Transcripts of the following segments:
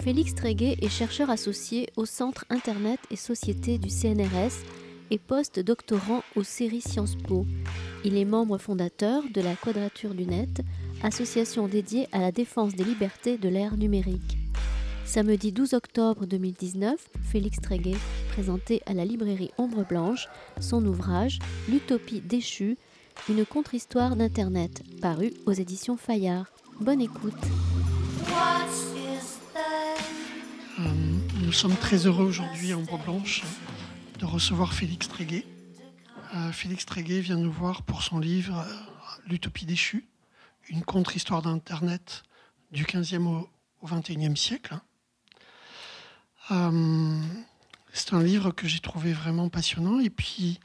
Félix Tréguet est chercheur associé au Centre Internet et Société du CNRS et post-doctorant au séries Sciences Po. Il est membre fondateur de la Quadrature du Net, association dédiée à la défense des libertés de l'ère numérique. Samedi 12 octobre 2019, Félix Tréguet présentait à la librairie Ombre Blanche son ouvrage L'utopie déchue, une contre-histoire d'Internet, paru aux éditions Fayard. Bonne écoute. Euh, nous sommes très heureux aujourd'hui Ombre Blanche de recevoir Félix Tréguet. Euh, Félix Tréguet vient nous voir pour son livre euh, L'utopie déchue, une contre-histoire d'Internet du 15e au, 21e siècle. c'est un livre que j'ai trouvé vraiment passionnant. Et puis,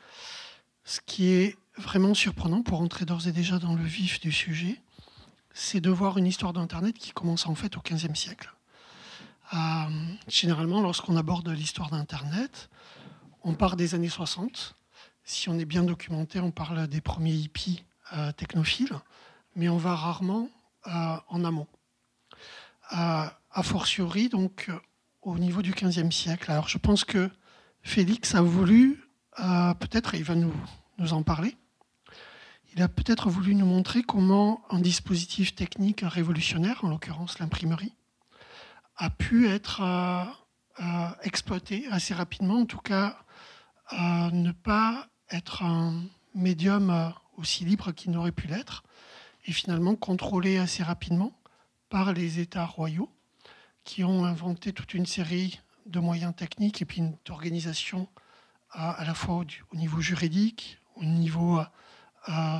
ce qui est vraiment surprenant pour entrer d'ores et déjà dans le vif du sujet, c'est de voir une histoire d'Internet qui commence en fait au XVe siècle. Euh, généralement, lorsqu'on aborde l'histoire d'Internet, on part des années 60. Si on est bien documenté, on parle des premiers hippies euh, technophiles, mais on va rarement euh, en amont. a fortiori, donc, au niveau du XVe siècle. Alors, je pense que Félix a voulu, peut-être, il va nous, nous en parler, il a peut-être voulu nous montrer comment un dispositif technique révolutionnaire, en l'occurrence l'imprimerie, a pu être euh, euh, exploité assez rapidement, en tout cas euh, ne pas être un médium aussi libre qu'il n'aurait pu l'être, et finalement contrôlé assez rapidement par les États royaux qui ont inventé toute une série de moyens techniques et puis d'organisation à, la fois au, niveau juridique, au niveau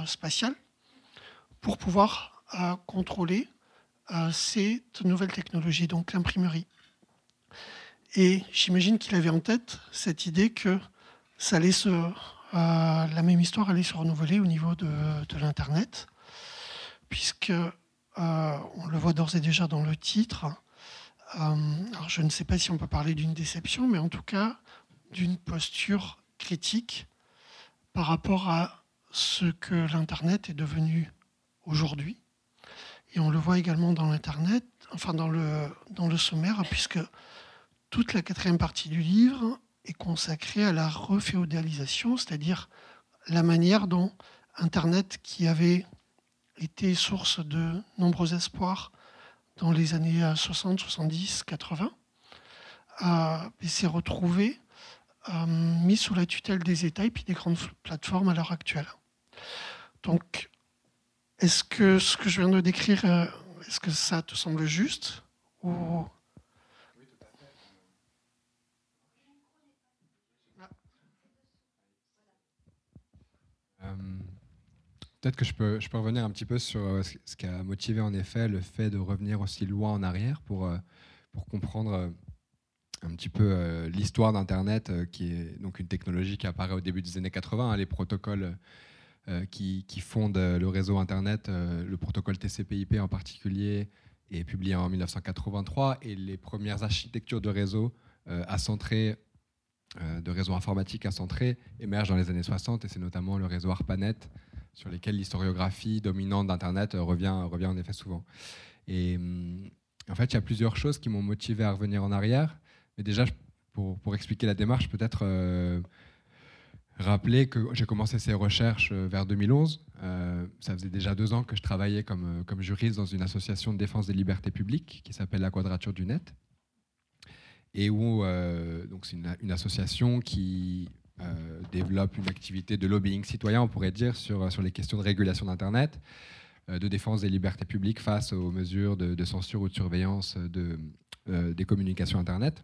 spatiale pour pouvoir contrôler euh, cette nouvelle technologie, donc l'imprimerie. Et j'imagine qu'il avait en tête cette idée que ça allait se, la même histoire allait se renouveler au niveau de, l'Internet, puisque on le voit d'ores et déjà dans le titre. alors je ne sais pas si on peut parler d'une déception, mais en tout cas d'une posture critique par rapport à ce que l'Internet est devenu aujourd'hui. Et on le voit également dans l'Internet, enfin dans le, dans le sommaire, puisque toute la quatrième partie du livre est consacrée à la reféodalisation, c'est-à-dire la manière dont Internet, qui avait été source de nombreux espoirs dans les années 60, 70, 80, s'est retrouvé euh, mis sous la tutelle des États et puis des grandes plateformes à l'heure actuelle. Donc, est-ce que ce que je viens de décrire, euh, est-ce que ça te semble juste ou... Euh, peut-être que je peux, revenir un petit peu sur euh, ce qui a motivé en effet le fait de revenir aussi loin en arrière pour, pour comprendre un petit peu l'histoire d'Internet, qui est donc une technologie qui apparaît au début des années 80. Hein, les protocoles qui, qui, fonde euh, le réseau Internet, euh, le protocole TCP/IP en particulier, est publié en 1983 et les premières architectures de réseau centrer de réseaux informatiques centrer émergent dans les années 60 et c'est notamment le réseau ARPANET sur lequel l'historiographie dominante d'Internet revient, en effet souvent. Et hum, en fait, il y a plusieurs choses qui m'ont motivé à revenir en arrière. Mais déjà, pour expliquer la démarche, peut-être rappeler que j'ai commencé ces recherches euh, vers 2011. Euh, ça faisait déjà deux ans que je travaillais comme, euh, comme juriste dans une association de défense des libertés publiques qui s'appelle la Quadrature du Net. Et où donc c'est une, association qui développe une activité de lobbying citoyen, on pourrait dire, sur, sur les questions de régulation d'Internet, de défense des libertés publiques face aux mesures de, de censure ou de surveillance de, des communications Internet.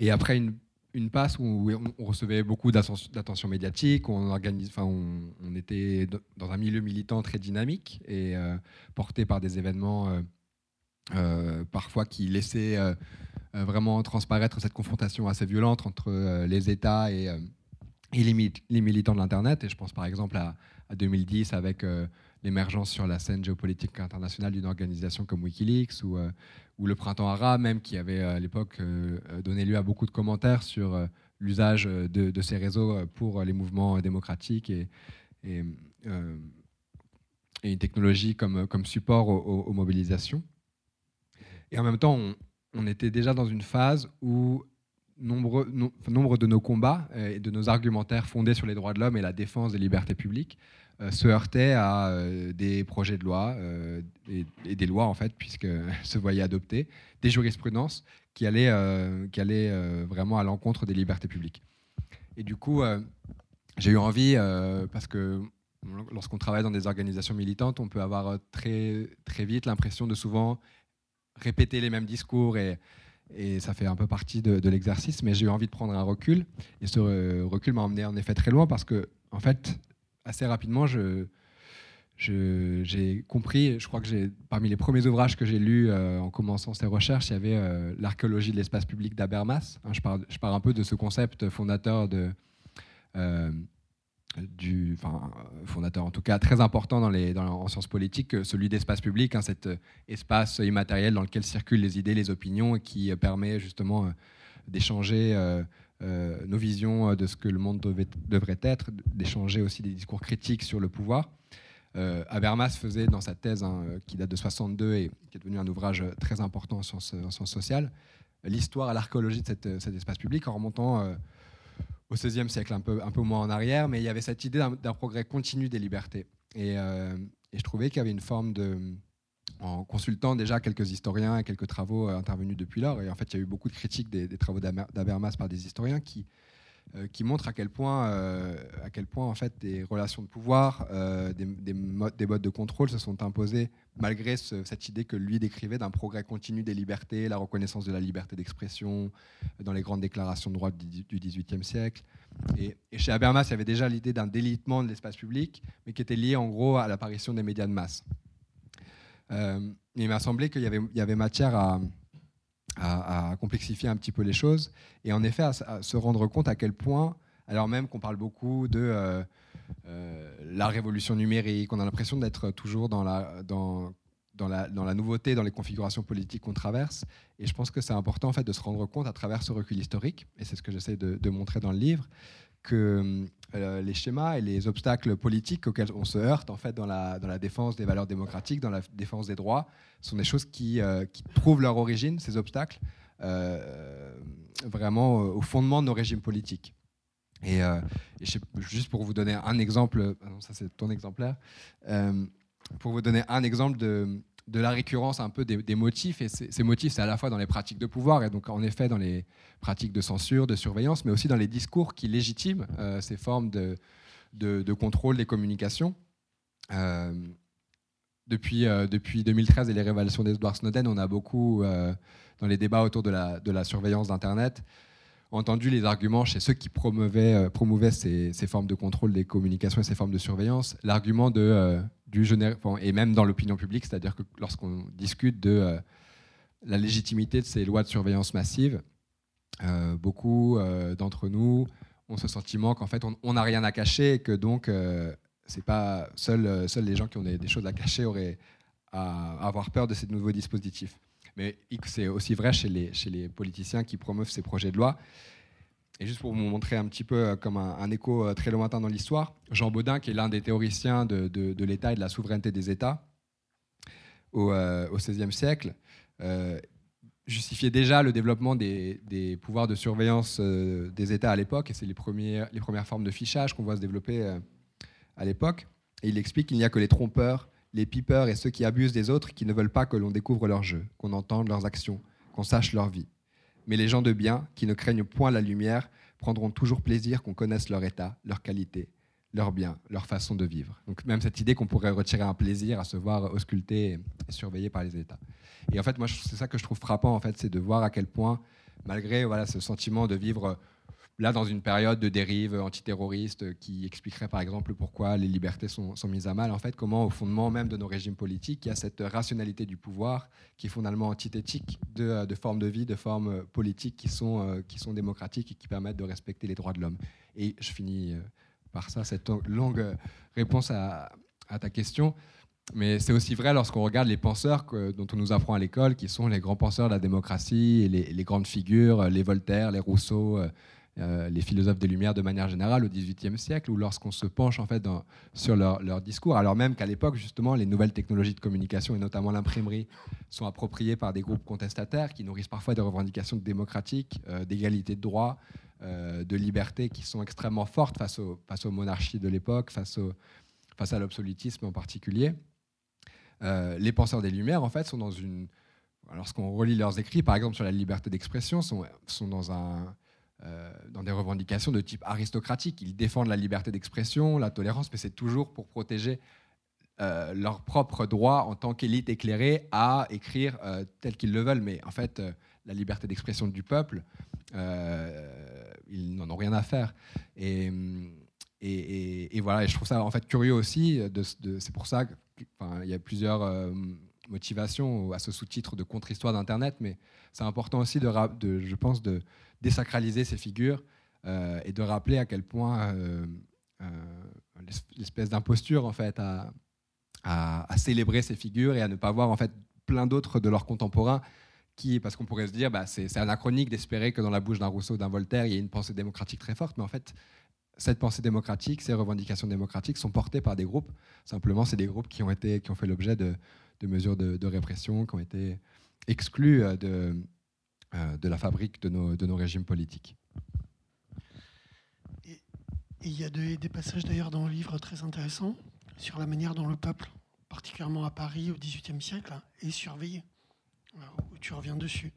Et après une une passe où on recevait beaucoup d'attention médiatique, on, organise, enfin, on, était dans un milieu militant très dynamique et euh, porté par des événements euh, euh, parfois qui laissaient vraiment transparaître cette confrontation assez violente entre les États et, les, militants de l'Internet. Et je pense par exemple à, à 2010 avec l'émergence sur la scène géopolitique internationale d'une organisation comme Wikileaks ou, ou, le printemps arabe même qui avait à l'époque euh, donné lieu à beaucoup de commentaires sur euh, l'usage de, ces réseaux pour les mouvements démocratiques et, une technologie comme, comme support aux, mobilisations. Et en même temps, on était déjà dans une phase où nombre, nombre de nos combats et de nos argumentaires fondés sur les droits de l'homme et la défense des libertés publiques se heurtaient à des projets de loi et, et, des lois, en fait, puisqu'elles se voyaient adopter, des jurisprudences qui allaient, qui allaient vraiment à l'encontre des libertés publiques. Et du coup, j'ai eu envie, parce que lorsqu'on travaille dans des organisations militantes, on peut avoir euh, très, très vite l'impression de souvent répéter les mêmes discours et, et ça fait un peu partie de, l'exercice, mais j'ai eu envie de prendre un recul et ce euh, recul m'a emmené en effet très loin parce que, en fait, assez rapidement, j'ai compris, je crois que parmi les premiers ouvrages que j'ai lus euh, en commençant ces recherches, il y avait l'archéologie de l'espace public d'Abermas. Hein, je, pars, je pars un peu de ce concept fondateur enfin, fondateur, en tout cas très important dans les, en sciences politiques, celui d'espace public, hein, cet euh, espace immatériel dans lequel circulent les idées, les opinions, qui euh, permet justement euh, nos visions de ce que le monde devrait être, d'échanger aussi des discours critiques sur le pouvoir. Habermas faisait dans sa thèse, hein, qui date de 62 et qui est devenu un ouvrage très important en sciences, en sociales, l'histoire à l'archéologie de cet espace public en remontant au XVIe siècle, un peu, moins en arrière, mais il y avait cette idée d'un progrès continu des libertés. Euh, et, je trouvais qu'il y avait une forme de. En consultant déjà quelques historiens et quelques travaux euh, intervenus depuis lors, et en fait il y a eu beaucoup de critiques des, travaux d'Abermas par des historiens qui, euh, qui montre à quel point, euh, à quel point en fait, des relations de pouvoir, des, des, modes, des, modes, de contrôle se sont imposés malgré cette idée que lui décrivait d'un progrès continu des libertés, la reconnaissance de la liberté d'expression dans les grandes déclarations de droit du XVIIIe siècle. Et, chez Habermas, il y avait déjà l'idée d'un délitement de l'espace public, mais qui était lié en gros à l'apparition des médias de masse. Il m'a semblé qu'il y avait, matière à, complexifier un petit peu les choses et en effet à, se rendre compte à quel point, alors même qu'on parle beaucoup de euh, euh, la révolution numérique, on a l'impression d'être toujours dans la, dans, la, nouveauté, dans les configurations politiques qu'on traverse. Et je pense que c'est important en fait, de se rendre compte à travers ce recul historique, et c'est ce que j'essaie de, de, montrer dans le livre, que euh, les schémas et les obstacles politiques auxquels on se heurte en fait dans la, dans la défense des valeurs démocratiques, dans la défense des droits, sont des choses qui, euh, qui trouvent leur origine, ces obstacles, euh, vraiment au fondement de nos régimes politiques. Et, juste pour vous donner un exemple, ah ça c'est ton exemplaire, pour vous donner un exemple de, de la récurrence un peu des, motifs. Et ces motifs, c'est à la fois dans les pratiques de pouvoir, et donc en effet dans les pratiques de censure, de surveillance, mais aussi dans les discours qui légitiment euh, ces formes de, de, contrôle des communications. Euh, depuis, euh, depuis 2013 et les révélations d'Edward Snowden, on a beaucoup, dans les débats autour de la, de la surveillance d'Internet, entendu les arguments chez ceux qui promouvaient, euh, promouvaient ces, formes de contrôle des communications et ces formes de surveillance, l'argument euh, du et même dans l'opinion publique, c'est-à-dire que lorsqu'on discute de euh, la légitimité de ces lois de surveillance massive, beaucoup d'entre nous ont ce sentiment qu'en fait on n'a rien à cacher et que donc c'est pas seuls seul les gens qui ont des, choses à cacher auraient à avoir peur de ces nouveaux dispositifs mais c'est aussi vrai chez les, politiciens qui promeuvent ces projets de loi. Et juste pour vous montrer un petit peu euh, comme un, écho euh, très lointain dans l'histoire, Jean Baudin, qui est l'un des théoriciens de, l'État et de la souveraineté des États au, euh, XVIe siècle, justifiait déjà le développement des, pouvoirs de surveillance des États à l'époque, et c'est les premières formes de fichage qu'on voit se développer à l'époque. Et il explique qu'il n'y a que les trompeurs les pipeurs et ceux qui abusent des autres qui ne veulent pas que l'on découvre leur jeu, qu'on entende leurs actions, qu'on sache leur vie. Mais les gens de bien, qui ne craignent point la lumière, prendront toujours plaisir qu'on connaisse leur état, leur qualité, leur bien, leur façon de vivre. Donc même cette idée qu'on pourrait retirer un plaisir à se voir ausculté et surveillé par les États. Et en fait, moi, c'est ça que je trouve frappant, en fait, c'est de voir à quel point, malgré voilà, ce sentiment de vivre là dans une période de dérive antiterroriste qui expliquerait par exemple pourquoi les libertés sont, mises à mal, en fait, comment au fondement même de nos régimes politiques, il y a cette rationalité du pouvoir qui est fondamentalement antithétique de, de formes de vie, de formes politiques qui sont, euh, qui sont démocratiques et qui permettent de respecter les droits de l'homme. Et je finis euh, par ça, cette longue réponse à, ta question. Mais c'est aussi vrai lorsqu'on regarde les penseurs dont on nous apprend à l'école, qui sont les grands penseurs de la démocratie, les, grandes figures, les Voltaire, les Rousseau, euh, les philosophes des Lumières de manière générale au XVIIIe siècle, ou lorsqu'on se penche en fait sur leur, discours, alors même qu'à l'époque justement les nouvelles technologies de communication et notamment l'imprimerie sont appropriées par des groupes contestataires qui nourrissent parfois des revendications démocratiques, d'égalité de droits, de liberté qui sont extrêmement fortes face, aux monarchies de l'époque, face, à l'absolutisme en particulier. les penseurs des Lumières en fait sont dans une lorsqu'on relit leurs écrits, par exemple sur la liberté d'expression, sont dans, un, euh, dans des revendications de type aristocratique. Ils défendent la liberté d'expression, la tolérance, mais c'est toujours pour protéger euh, leur propre droit en tant qu'élite éclairée à écrire euh, tel qu'ils le veulent. Mais en fait, la liberté d'expression du peuple, ils n'en ont rien à faire. Et, voilà, et je trouve ça en fait curieux aussi. C'est pour ça qu'il y a plusieurs motivation à ce sous-titre de contre-histoire d'Internet, mais c'est important aussi, de, je pense, de désacraliser ces figures euh, et de rappeler à quel point euh, euh, l'espèce d'imposture, en fait, à, célébrer ces figures et à ne pas voir, en fait, plein d'autres de leurs contemporains qui, parce qu'on pourrait se dire, bah, c'est anachronique d'espérer que dans la bouche d'un Rousseau, d'un Voltaire, il y ait une pensée démocratique très forte, mais en fait, cette pensée démocratique, ces revendications démocratiques sont portées par des groupes. Simplement, c'est des groupes qui ont, été, qui ont fait l'objet de, de mesures de, répression qui ont été exclues euh, de, de la fabrique de nos, de nos régimes politiques. Et il y a des, passages d'ailleurs dans le livre très intéressants sur la manière dont le peuple, particulièrement à Paris au XVIIIe siècle, est surveillé. Où tu reviens dessus.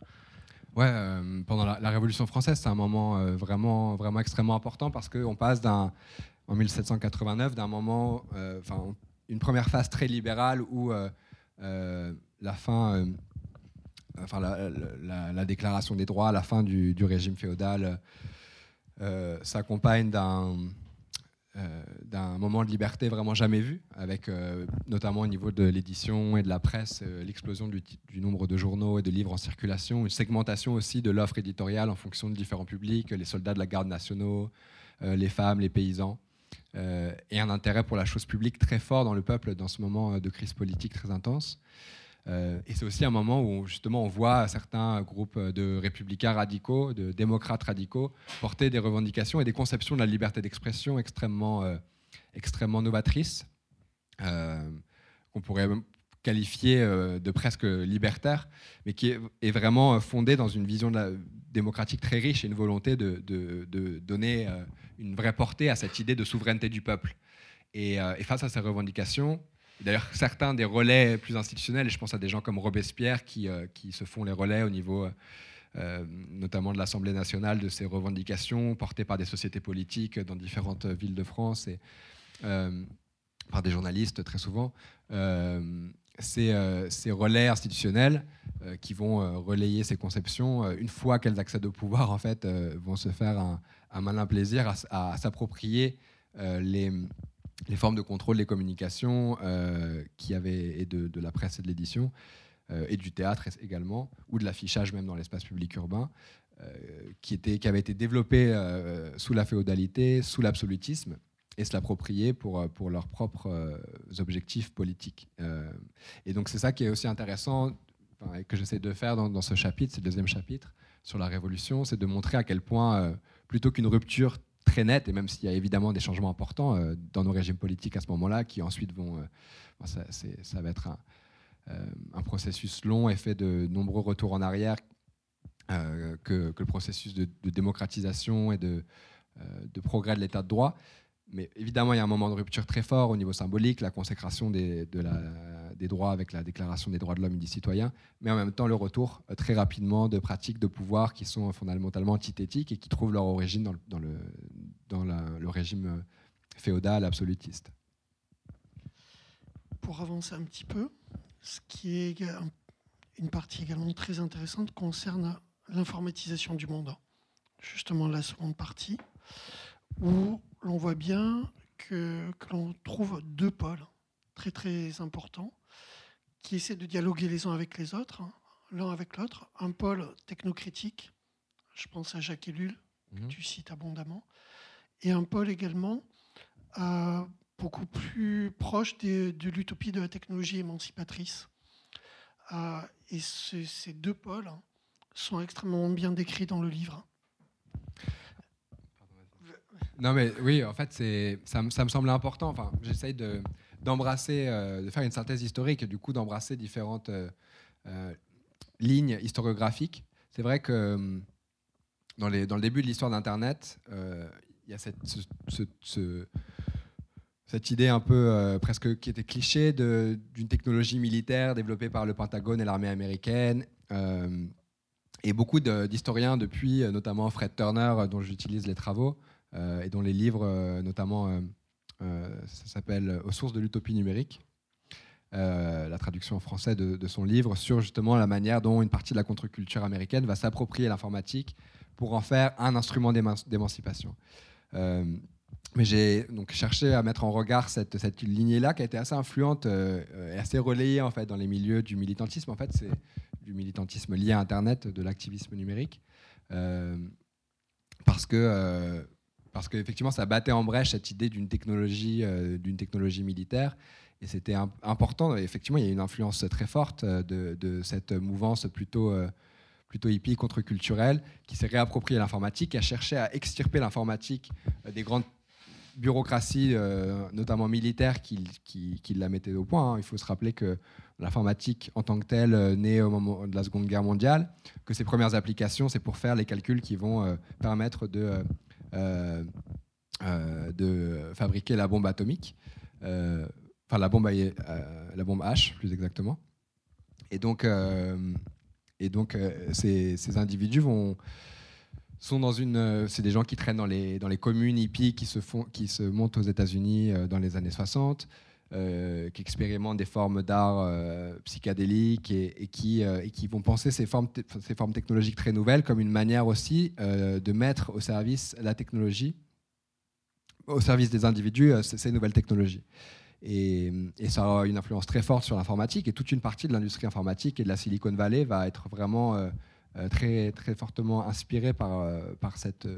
Ouais, euh, pendant la, Révolution française, c'est un moment vraiment, vraiment extrêmement important parce qu'on passe d'un, en 1789 d'un moment, enfin, une première phase très libérale où euh, la fin, euh, enfin la, déclaration des droits, la fin du, régime féodal euh, s'accompagne d'un d'un moment de liberté vraiment jamais vu, avec notamment au niveau de l'édition et de la presse, l'explosion du, nombre de journaux et de livres en circulation, une segmentation aussi de l'offre éditoriale en fonction de différents publics, les soldats de la garde nationaux, les femmes, les paysans. Euh, et un intérêt pour la chose publique très fort dans le peuple dans ce moment euh, de crise politique très intense. Euh, et c'est aussi un moment où justement on voit certains groupes de républicains radicaux, de démocrates radicaux, porter des revendications et des conceptions de la liberté d'expression extrêmement, extrêmement novatrices, qu'on pourrait qualifié euh, de presque libertaire, mais qui est, vraiment fondé dans une vision démocratique très riche et une volonté de, donner euh, une vraie portée à cette idée de souveraineté du peuple. Et, euh, face à ces revendications, d'ailleurs certains des relais plus institutionnels, et je pense à des gens comme Robespierre qui, qui se font les relais au niveau notamment de l'Assemblée nationale de ces revendications portées par des sociétés politiques dans différentes villes de France et par des journalistes très souvent. Euh, ces, relais institutionnels euh, qui vont euh, relayer ces conceptions, une fois qu'elles accèdent au pouvoir, en fait, vont se faire un, malin plaisir à, s'approprier les, formes de contrôle des communications qui avaient, et de, la presse et de l'édition, et du théâtre également, ou de l'affichage même dans l'espace public urbain, qui, était, qui avait été développé sous la féodalité, sous l'absolutisme, et se l'approprier pour, euh, pour leurs propres euh, objectifs politiques. Euh, et donc c'est ça qui est aussi intéressant et que j'essaie de faire dans, ce chapitre, le deuxième chapitre sur la révolution, c'est de montrer à quel point, plutôt qu'une rupture très nette, et même s'il y a évidemment des changements importants dans nos régimes politiques à ce moment-là, qui ensuite vont... ça, ça, va être un, un, processus long et fait de nombreux retours en arrière, que, le processus de, de démocratisation et de, de progrès de l'état de droit. Mais évidemment, il y a un moment de rupture très fort au niveau symbolique, la consécration des, des droits avec la Déclaration des droits de l'homme et des citoyens, mais en même temps le retour euh, très rapidement de pratiques de pouvoir qui sont fondamentalement antithétiques et qui trouvent leur origine dans le, dans le, dans le régime euh, féodal absolutiste. Pour avancer un petit peu, ce qui est une partie également très intéressante concerne l'informatisation du monde. Justement, la seconde partie, où l'on voit bien que, l'on trouve deux pôles très très importants qui essaient de dialoguer les uns avec les autres, hein, l'un avec l'autre. Un pôle technocritique, je pense à Jacques Ellul, que mhm. tu cites abondamment, et un pôle également euh, beaucoup plus proche de, l'utopie de la technologie émancipatrice. Euh, et ces deux pôles sont extrêmement bien décrits dans le livre. Non, mais oui, en fait, ça, ça me semblait important. Enfin, j'essaye d'embrasser, de, faire une synthèse historique et du coup d'embrasser différentes lignes historiographiques. C'est vrai que dans, le début de l'histoire d'Internet, il y a cette, ce, cette idée un peu euh, presque qui était cliché d'une technologie militaire développée par le Pentagone et l'armée américaine. Euh, et beaucoup d'historiens depuis, euh, notamment Fred Turner, dont j'utilise les travaux, et dont les livres, notamment, ça s'appelle Aux sources de l'utopie numérique, la traduction en français de, son livre, sur justement la manière dont une partie de la contre-culture américaine va s'approprier l'informatique pour en faire un instrument d'émancipation. Mais j'ai donc cherché à mettre en regard cette, cette lignée-là qui a été assez influente euh, et assez relayée en fait dans les milieux du militantisme. En fait, c'est du militantisme lié à Internet, de l'activisme numérique, euh, parce que euh, parce qu'effectivement, ça battait en brèche cette idée d'une technologie d'une technologie militaire. Et c'était important. Effectivement, il y a une influence très forte de, de cette mouvance plutôt plutôt hippie contre-culturelle qui s'est réappropriée l'informatique, qui a cherché à extirper l'informatique des grandes bureaucratie, euh, notamment militaire, qui, la mettait au point. Hein. Il faut se rappeler que l'informatique en tant que telle, euh, née au moment de la Seconde Guerre mondiale, que ses premières applications, c'est pour faire les calculs qui vont euh, permettre de, de fabriquer la bombe atomique, enfin la bombe, H plus exactement. Et donc, et donc ces, ces individus vont sont dans une, euh, c'est des gens qui traînent dans les, dans les communes hippies qui se, font, qui se montent aux États-Unis euh, dans les années 60, euh, qui expérimentent des formes d'art psychédéliques et, qui, et qui vont penser ces formes, technologiques très nouvelles comme une manière aussi de mettre au service la technologie, au service des individus, ces, nouvelles technologies. Et, ça a une influence très forte sur l'informatique et toute une partie de l'industrie informatique et de la Silicon Valley va être vraiment euh, très, très fortement inspiré par, euh,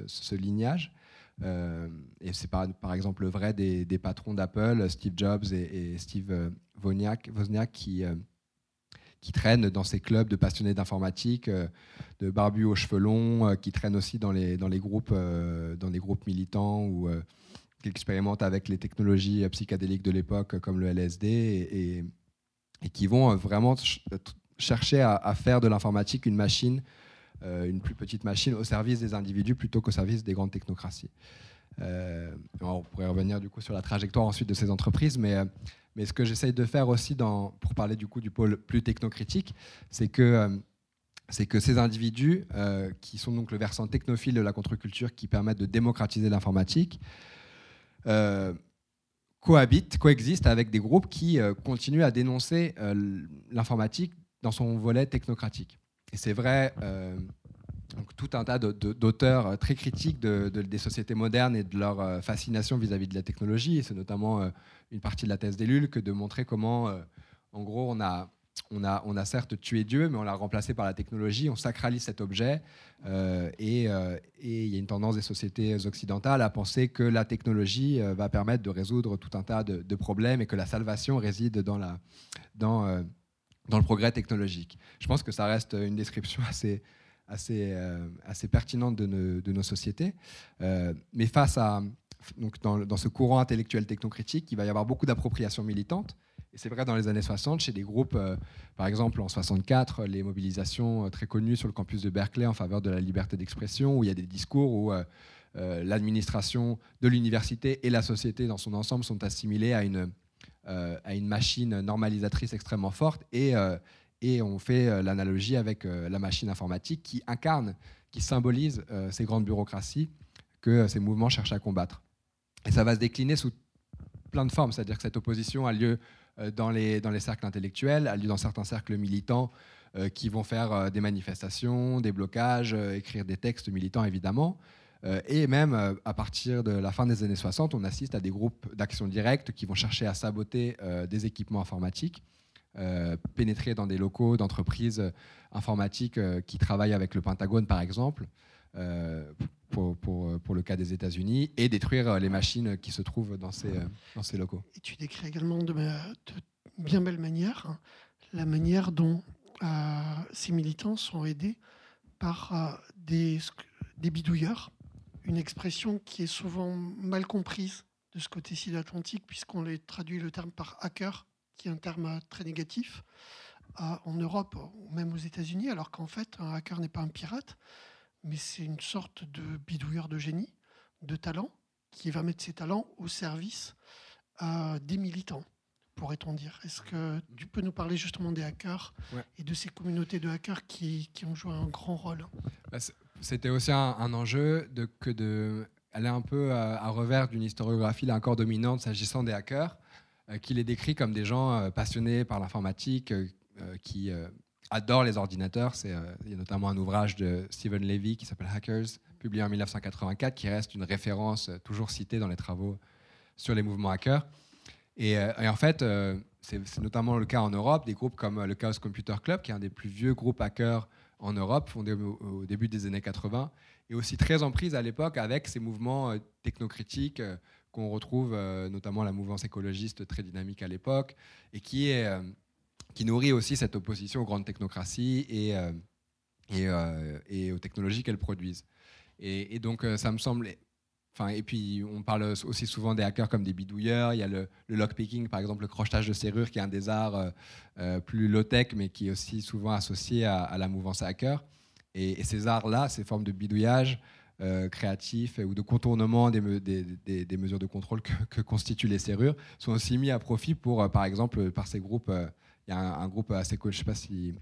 ce lignage. Euh, et c'est par, par, exemple vrai des, patrons d'Apple, Steve Jobs et, Steve Wozniak, Wozniak qui, qui traînent dans ces clubs de passionnés d'informatique, de barbus aux cheveux longs, qui traînent aussi dans les, dans les, groupes, dans les groupes militants ou qui expérimentent avec les technologies psychédéliques de l'époque comme le LSD et, qui vont vraiment chercher à, faire de l'informatique une machine, euh, une plus petite machine au service des individus plutôt qu'au service des grandes technocraties. Euh, on pourrait revenir du coup sur la trajectoire ensuite de ces entreprises, mais, euh, mais ce que j'essaye de faire aussi pour parler du coup du pôle plus technocritique, c'est que c'est que ces individus, qui sont donc le versant technophile de la contre-culture, qui permettent de démocratiser l'informatique, cohabitent, coexistent avec des groupes qui continuent à dénoncer l'informatique dans son volet technocratique. Et c'est vrai, euh, tout un tas d'auteurs très critiques de, des sociétés modernes et de leur euh, fascination vis-à-vis de la technologie. C'est notamment euh, une partie de la thèse des que de montrer comment, en gros, on a, certes tué Dieu, mais on l'a remplacé par la technologie, on sacralise cet objet. et il y a une tendance des sociétés occidentales à penser que la technologie va permettre de résoudre tout un tas de, de, problèmes et que la salvation réside dans la. Dans, dans le progrès technologique. Je pense que ça reste une description assez, assez, euh, assez pertinente de, nos, sociétés. Euh, mais face à, donc dans, ce courant intellectuel technocritique, il va y avoir beaucoup d'appropriation militante. Et c'est vrai dans les années 60, chez des groupes, euh, par exemple en 64, les mobilisations très connues sur le campus de Berkeley en faveur de la liberté d'expression, où il y a des discours où l'administration de l'université et la société dans son ensemble sont assimilées à une à une machine normalisatrice extrêmement forte et, euh, et on fait euh, l'analogie avec la machine informatique qui incarne, qui symbolise ces grandes bureaucraties que ces mouvements cherchent à combattre. Et ça va se décliner sous plein de formes, c'est-à-dire que cette opposition a lieu dans les, dans les cercles intellectuels, a lieu dans certains cercles militants qui vont faire des manifestations, des blocages, écrire des textes militants évidemment. Euh, et même euh, à partir de la fin des années 60, on assiste à des groupes d'action directe qui vont chercher à saboter euh, des équipements informatiques, pénétrer dans des locaux d'entreprises informatiques qui travaillent avec le Pentagone, par exemple. Pour, le cas des États-Unis, et détruire les machines qui se trouvent dans ces, locaux. Et tu décris également de, de bien belle manière hein, la manière dont ces militants sont aidés par des bidouilleurs une expression qui est souvent mal comprise de ce côté-ci de l'Atlantique, puisqu'on les traduit le terme par hacker, qui est un terme très négatif, en Europe ou même aux États-Unis, alors qu'en fait, un hacker n'est pas un pirate, mais c'est une sorte de bidouilleur de génie, de talent, qui va mettre ses talents au service des militants, pourrait-on dire. Est-ce que tu peux nous parler justement des hackers et de ces communautés de hackers qui, ont joué un grand rôle? Bah, C'était aussi un, enjeu de, aller un peu à, revers d'une historiographie là encore dominante s'agissant des hackers, euh, qui les décrit comme des gens euh, passionnés par l'informatique, euh, qui adorent les ordinateurs. C'est, il y a notamment un ouvrage de Stephen Levy qui s'appelle Hackers, publié en 1984, qui reste une référence toujours citée dans les travaux sur les mouvements hackers. Et, en fait, c'est, notamment le cas en Europe, des groupes comme le Chaos Computer Club, qui est un des plus vieux groupes hackers en Europe, au, début des années 80, et aussi très en prise à l'époque avec ces mouvements technocritiques qu'on retrouve notamment la mouvance écologiste très dynamique à l'époque, et qui nourrit aussi cette opposition aux grandes technocraties et, euh, euh, aux technologies qu'elles produisent. Et, donc, euh, ça me semble. Et puis, on parle aussi souvent des hackers comme des bidouilleurs. Il y a le, lockpicking, par exemple, le crochetage de serrure, qui est un des arts plus low-tech, mais qui est aussi souvent associé à, la mouvance hacker. Et, ces arts-là, ces formes de bidouillage, créatifs ou de contournement des, mesures de contrôle que, constituent les serrures sont aussi mis à profit pour, par exemple, par ces groupes il y a un, groupe assez cool, je ne sais pas si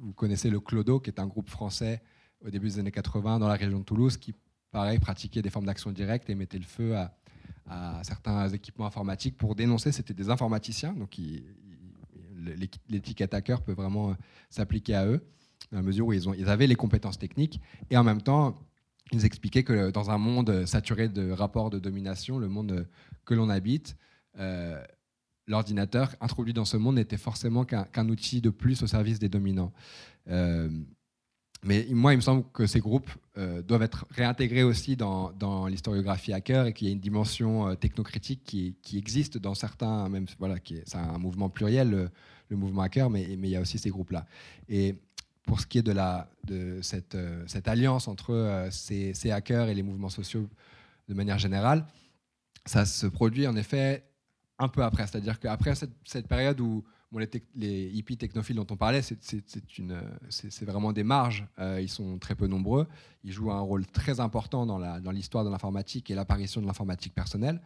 vous connaissez le Clodo, qui est un groupe français au début des années 80 dans la région de Toulouse, qui, pareil, pratiquait des formes d'action directe et mettait le feu à, certains équipements informatiques pour dénoncer. C'était des informaticiens, donc l'étiquette hacker peut vraiment euh, s'appliquer à eux, dans la mesure où ils, ont, ils avaient les compétences techniques, et en même temps, ils expliquaient que dans un monde saturé de rapports de domination, le monde que l'on habite, euh, l'ordinateur introduit dans ce monde n'était forcément qu'un outil de plus au service des dominants. Euh, mais moi, il me semble que ces groupes euh, doivent être réintégrés aussi dans, l'historiographie hacker et qu'il y a une dimension euh, technocritique qui, existe dans certains, même voilà, c'est un mouvement pluriel, le, mouvement hacker, mais, il y a aussi ces groupes-là. Et pour ce qui est de, de cette, alliance entre ces, hackers et les mouvements sociaux de manière générale, ça se produit en effet un peu après. C'est-à-dire qu'après cette, période où les, hippies technophiles dont on parlait, c'est vraiment des marges. Euh, ils sont très peu nombreux. Ils jouent un rôle très important dans l'histoire de l'informatique et l'apparition de l'informatique personnelle.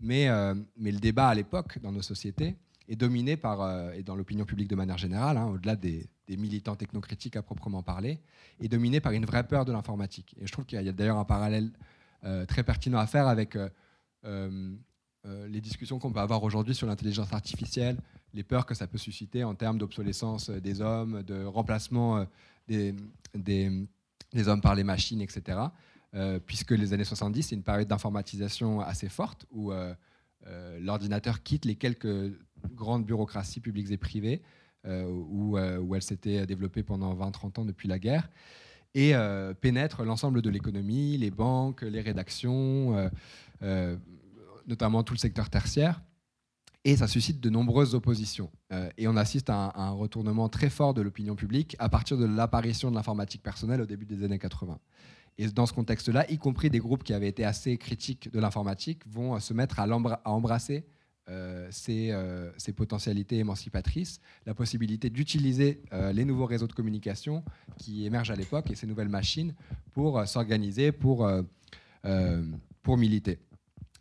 Mais, euh, mais le débat à l'époque, dans nos sociétés, est dominé par, euh, et dans l'opinion publique de manière générale, hein, au-delà des, militants technocritiques à proprement parler, est dominé par une vraie peur de l'informatique. Et je trouve qu'il y a, d'ailleurs un parallèle très pertinent à faire avec les discussions qu'on peut avoir aujourd'hui sur l'intelligence artificielle, les peurs que ça peut susciter en termes d'obsolescence euh, des hommes, de remplacement euh, des, hommes par les machines, etc. puisque les années 70, c'est une période d'informatisation assez forte où l'ordinateur quitte les quelques grandes bureaucraties publiques et privées où, où, elle s'était développée pendant 20-30 ans depuis la guerre et pénètre l'ensemble de l'économie, les banques, les rédactions notamment tout le secteur tertiaire. Et ça suscite de nombreuses oppositions. Euh, et on assiste à un, retournement très fort de l'opinion publique à partir de l'apparition de l'informatique personnelle au début des années 80. Et dans ce contexte-là, y compris des groupes qui avaient été assez critiques de l'informatique vont se mettre à, embrasser euh, ces, euh, ces, potentialités émancipatrices, la possibilité d'utiliser les nouveaux réseaux de communication qui émergent à l'époque et ces nouvelles machines pour s'organiser, pour, pour militer.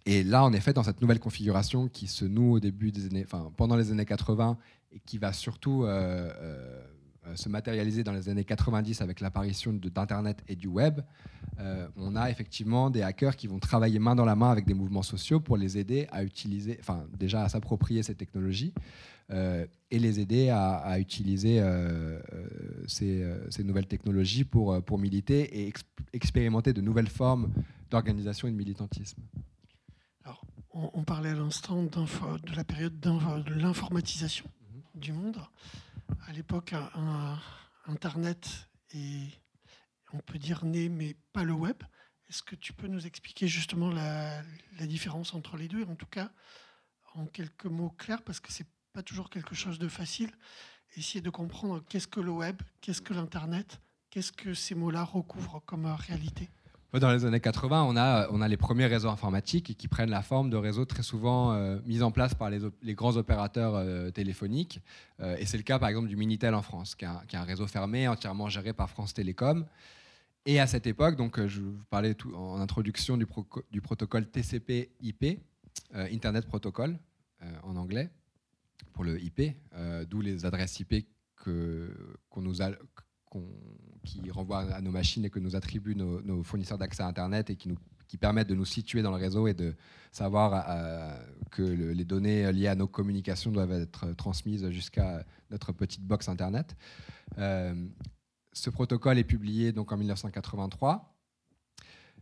Et là, en effet, dans cette nouvelle configuration qui se noue au début des années, enfin, pendant les années 80 et qui va surtout euh, euh, se matérialiser dans les années 90 avec l'apparition d'Internet et du web, euh, on a effectivement des hackers qui vont travailler main dans la main avec des mouvements sociaux pour les aider à utiliser, enfin déjà à s'approprier ces technologies et les aider à, utiliser ces, ces, nouvelles technologies pour, pour militer et expérimenter de nouvelles formes d'organisation et de militantisme on, parlait à l'instant de la période de l'informatisation mhm. du monde. À l'époque, Internet est, on peut dire, né, mais pas le web. Est-ce que tu peux nous expliquer justement la, différence entre les deux En tout cas, en quelques mots clairs, parce que c'est pas toujours quelque chose de facile. Essayer de comprendre qu'est-ce que le web, qu'est-ce que l'Internet, qu'est-ce que ces mots-là recouvrent comme réalité. Dans les années 80, on a, on a les premiers réseaux informatiques qui prennent la forme de réseaux très souvent euh, mis en place par les, grands opérateurs euh, téléphoniques. Euh, et c'est le cas par exemple du Minitel en France, qui, est un réseau fermé entièrement géré par France Télécom. Et à cette époque, donc, je vous parlais en introduction du, du protocole TCP/IP, Internet Protocol en anglais, pour le IP, d'où les adresses IP qu'on nous a, qui renvoient à nos machines et que nous attribuent nos, fournisseurs d'accès à Internet et qui, nous, permettent de nous situer dans le réseau et de savoir euh, que les données liées à nos communications doivent être transmises jusqu'à notre petite box Internet. Euh, ce protocole est publié donc en 1983.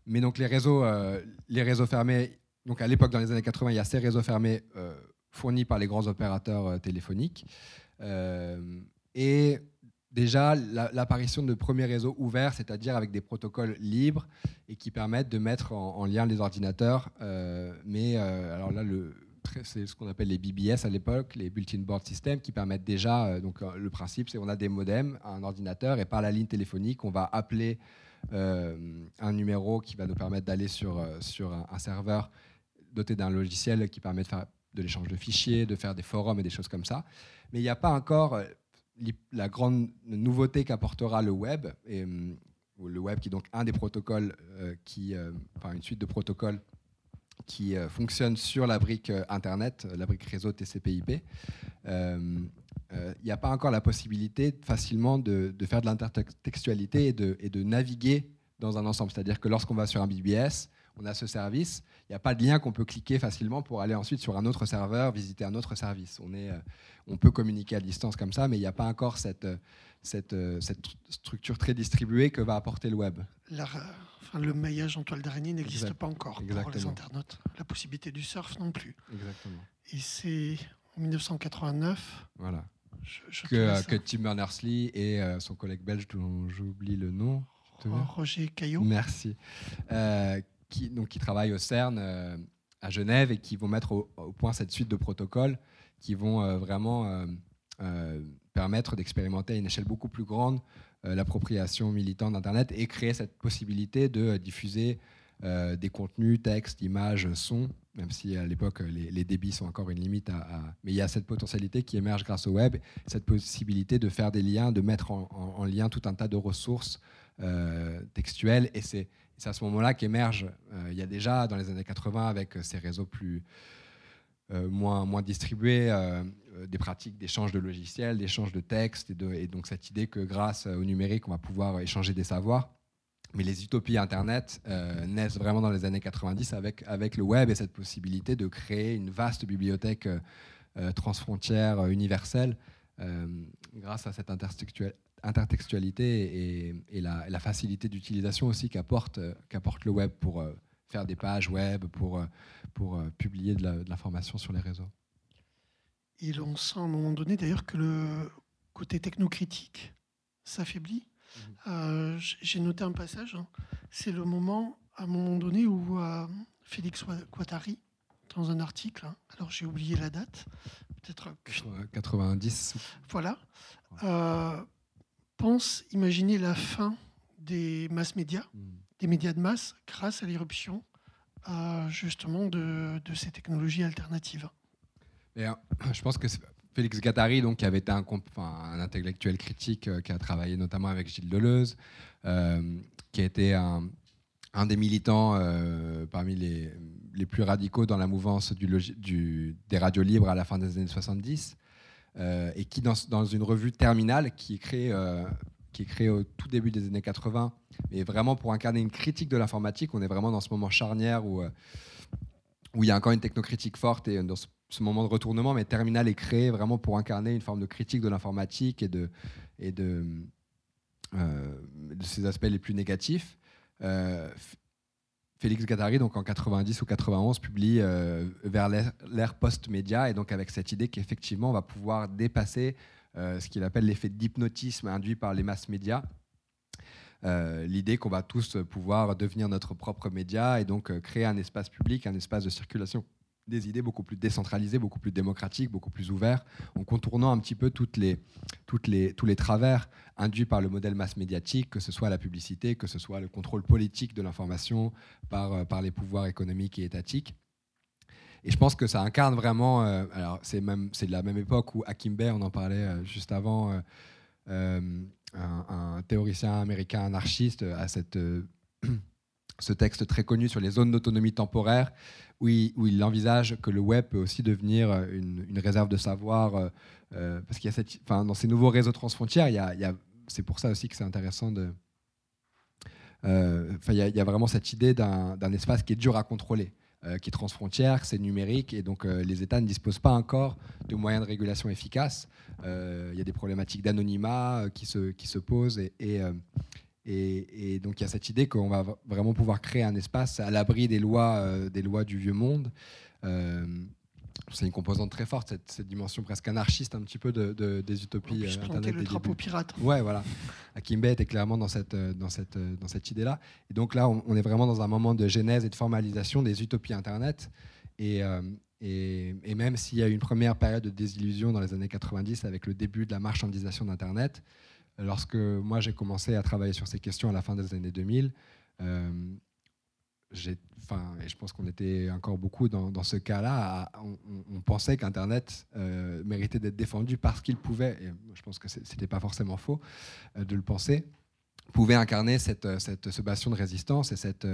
Mais donc les réseaux, euh, les réseaux fermés, donc à l'époque dans les années 80, il y a ces réseaux fermés fournis par les grands opérateurs téléphoniques. et déjà l'apparition de premiers réseaux ouverts, c'est-à-dire avec des protocoles libres et qui permettent de mettre en, lien les ordinateurs. Euh, mais euh, alors là, c'est ce qu'on appelle les BBS à l'époque, les Built-in Board Systems, qui permettent déjà. Euh, donc le principe, c'est qu'on a des modems, un ordinateur, et par la ligne téléphonique, on va appeler un numéro qui va nous permettre d'aller sur, sur un, serveur doté d'un logiciel qui permet de faire de l'échange de fichiers, de faire des forums et des choses comme ça. Mais il n'y a pas encore la grande nouveauté qu'apportera le web, euh, le web qui est donc un des protocoles, euh, qui, euh, enfin une suite de protocoles qui fonctionne sur la brique Internet, la brique réseau TCP/IP. Il n'y a pas encore la possibilité facilement de, faire de l'intertextualité et de, et de naviguer dans un ensemble. C'est-à-dire que lorsqu'on va sur un BBS, on a ce service, il n'y a pas de lien qu'on peut cliquer facilement pour aller ensuite sur un autre serveur, visiter un autre service. On, est, euh, on peut communiquer à distance comme ça, mais il n'y a pas encore cette, euh, cette, euh, cette, structure très distribuée que va apporter le web. enfin, le maillage en toile d'araignée n'existe pas encore pour les internautes. La possibilité du surf non plus. Exactement. Et c'est en 1989 voilà. que, que, Tim Berners-Lee et son collègue belge dont j'oublie le nom, Roger Caillot. Merci qui, donc, qui travaillent au CERN euh, à Genève et qui vont mettre au, point cette suite de protocoles qui vont euh, vraiment euh, permettre d'expérimenter à une échelle beaucoup plus grande l'appropriation militante d'Internet et créer cette possibilité de diffuser des contenus, textes, images, sons, même si à l'époque les, débits sont encore une limite. Mais il y a cette potentialité qui émerge grâce au web, cette possibilité de faire des liens, de mettre en lien tout un tas de ressources textuelles. Et c'est c'est à ce moment-là qu'émerge, euh, il y a déjà dans les années 80, avec euh, ces réseaux plus, euh, moins, moins distribués, des pratiques d'échange de logiciels, d'échange de textes, et, donc cette idée que grâce au numérique, on va pouvoir échanger des savoirs. Mais les utopies Internet naissent vraiment dans les années 90 avec, avec le web et cette possibilité de créer une vaste bibliothèque transfrontière universelle grâce à cette intertextualité et, la, facilité d'utilisation aussi qu'apporte qu'apporte le web pour euh, faire des pages web, pour, euh, pour euh, publier de l'information sur les réseaux. Et on sent à un moment donné d'ailleurs que le côté technocritique s'affaiblit. Mhm. J'ai noté un passage, hein. c'est le moment, à un moment donné, où Félix Guattari, dans un article, hein, alors j'ai oublié la date, peut-être 90. Voilà pense imaginer la fin des masses médias, hmm. des médias de masse, grâce à l'irruption justement de, ces technologies alternatives. Euh, je pense que Félix Gattari, donc, qui avait été un, un intellectuel critique, euh, qui a travaillé notamment avec Gilles Deleuze, euh, qui a été un, des militants parmi les, les, plus radicaux dans la mouvance du, du, des radios libres à la fin des années 70. Euh, et qui, dans, une revue terminale qui est, créée, euh, qui est créée au tout début des années 80, mais vraiment pour incarner une critique de l'informatique, on est vraiment dans ce moment charnière où, euh, où il y a encore une technocritique forte et dans ce, moment de retournement, mais Terminal est créé vraiment pour incarner une forme de critique de l'informatique et de, et de, de ses aspects les plus négatifs. Félix Gattari, donc en 90 ou 91, publie euh, vers l'ère post-média, et donc avec cette idée qu'effectivement, on va pouvoir dépasser euh, ce qu'il appelle l'effet d'hypnotisme induit par les masses médias. Euh, l'idée qu'on va tous pouvoir devenir notre propre média et donc créer un espace public, un espace de circulation des idées beaucoup plus décentralisées, beaucoup plus démocratiques, beaucoup plus ouvertes, en contournant un petit peu toutes les, toutes les, tous les travers induits par le modèle masse médiatique, que ce soit la publicité, que ce soit le contrôle politique de l'information par, euh, par les pouvoirs économiques et étatiques. Et je pense que ça incarne vraiment, euh, alors c'est même c'est de la même époque où Akimbe, on en parlait euh, juste avant, un, un, théoricien américain anarchiste, a cette ce texte très connu sur les zones d'autonomie temporaire, où il, envisage que le web peut aussi devenir euh, une, réserve de savoir, euh, euh, parce qu'il y a cette, enfin, dans ces nouveaux réseaux transfrontières, il y a, c'est pour ça aussi que c'est intéressant de... Il, y a, vraiment cette idée d'un espace qui est dur à contrôler, qui est transfrontière, c'est numérique, et donc les États ne disposent pas encore de moyens de régulation efficaces. il y a des problématiques d'anonymat qui, se, qui se posent, et et, donc il y a cette idée qu'on va vraiment pouvoir créer un espace à l'abri des lois, euh, des lois du vieux monde. Euh, c'est une composante très forte, cette, dimension presque anarchiste un petit peu de, des utopies euh, Internet. le drapeau pirate. Ouais, voilà. Akimbe était clairement dans cette, dans cette, dans cette idée-là. Et donc là, on, est vraiment dans un moment de genèse et de formalisation des utopies Internet. Et, et, et même s'il y a eu une première période de désillusion dans les années 90 avec le début de la marchandisation d'Internet, Lorsque moi j'ai commencé à travailler sur ces questions à la fin des années 2000, euh, et je pense qu'on était encore beaucoup dans, ce cas-là, on, pensait qu'Internet euh, méritait d'être défendu parce qu'il pouvait, et je pense que ce n'était pas forcément faux euh, de le penser, pouvait incarner ce bastion de résistance et cette,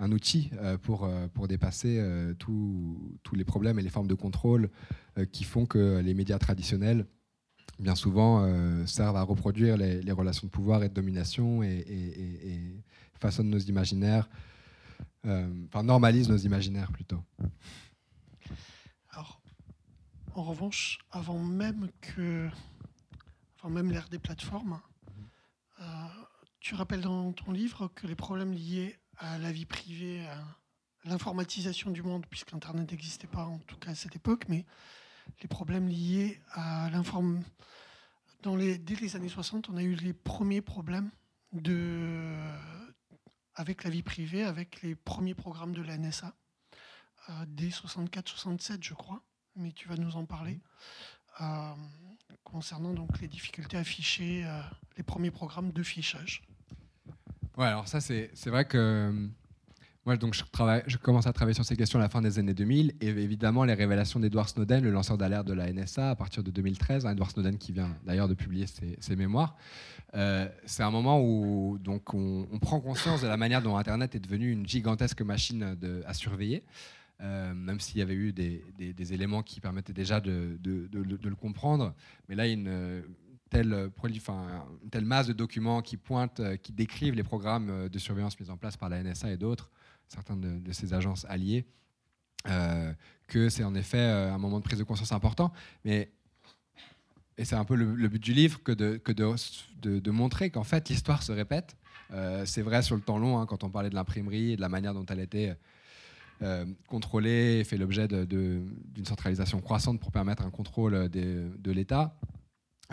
un outil pour dépasser tous les problèmes et les formes de contrôle qui font que les médias traditionnels bien souvent euh, servent à reproduire les, relations de pouvoir et de domination et, façonnent nos imaginaires, euh, enfin normalisent nos imaginaires plutôt. Alors, en revanche, avant même que, avant même l'ère des plateformes, euh, tu rappelles dans ton livre que les problèmes liés à la vie privée, à l'informatisation du monde, puisqu'Internet n'existait pas en tout cas à cette époque, mais les problèmes liés à l'information. Les, dès les années 60, on a eu les premiers problèmes de, avec la vie privée, avec les premiers programmes de la NSA, euh, dès 64-67, je crois, mais tu vas nous en parler, euh, concernant donc les difficultés à afficher euh, les premiers programmes de fichage. Ouais, alors ça, c'est vrai que moi, donc, je, commence à travailler sur ces questions à la fin des années 2000, et évidemment, les révélations d'Edward Snowden, le lanceur d'alerte de la NSA, à partir de 2013, hein, Edward Snowden qui vient d'ailleurs de publier ses, mémoires, euh, c'est un moment où donc, on, prend conscience de la manière dont Internet est devenu une gigantesque machine à surveiller. Euh, même s'il y avait eu des, éléments qui permettaient déjà de, le comprendre. Mais là, une, telle, telle masse de documents qui pointent, euh, qui décrivent les programmes de surveillance mis en place par la NSA et d'autres, certains de, ces agences alliées, euh, que c'est en effet euh, un moment de prise de conscience important. Mais, et c'est un peu le, but du livre que de, que de, de montrer qu'en fait l'histoire se répète. Euh, c'est vrai sur le temps long, hein, quand on parlait de l'imprimerie et de la manière dont elle était contrôlée fait l'objet d'une centralisation croissante pour permettre un contrôle de l'État.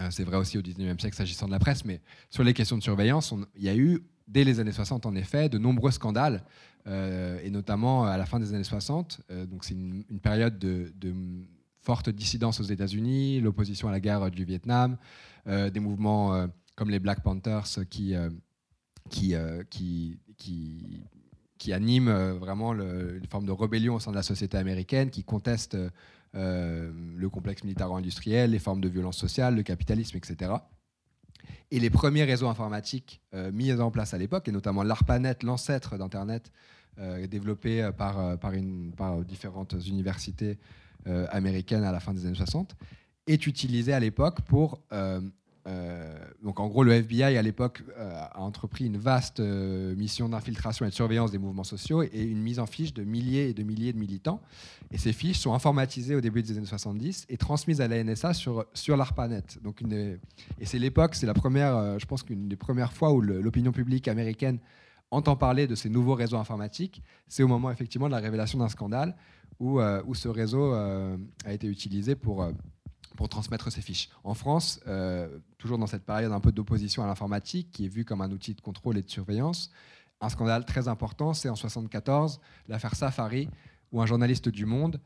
c'est vrai aussi au 19e siècle s'agissant de la presse, mais sur les questions de surveillance, il y a eu dès les années 60, en effet, de nombreux scandales, euh, et notamment à la fin des années 60. Euh, donc c'est une, période de, forte dissidence aux États-Unis, l'opposition à la guerre du Vietnam, euh, des mouvements comme les Black Panthers qui, qui, qui, qui, animent vraiment une forme de rébellion au sein de la société américaine, qui contestent le complexe militaro-industriel, les formes de violence sociale, le capitalisme, etc. Et les premiers réseaux informatiques euh, mis en place à l'époque, et notamment l'ARPANET, l'ancêtre d'Internet, euh, développé euh, par, différentes universités américaines à la fin des années 60, est utilisé à l'époque pour donc en gros, le FBI à l'époque euh, a entrepris une vaste euh, mission d'infiltration et de surveillance des mouvements sociaux et une mise en fiche de milliers et de milliers de militants. Et ces fiches sont informatisées au début des années 70 et transmises à la NSA sur, sur l'ARPANET. Donc et c'est l'époque, c'est la première, je pense qu'une des premières fois où l'opinion publique américaine entend parler de ces nouveaux réseaux informatiques. C'est au moment effectivement de la révélation d'un scandale où, où ce réseau a été utilisé pour pour transmettre ces fiches. En France, euh, toujours dans cette période un peu d'opposition à l'informatique, qui est vue comme un outil de contrôle et de surveillance, un scandale très important, c'est en 1974 l'affaire Safari, où un journaliste du Monde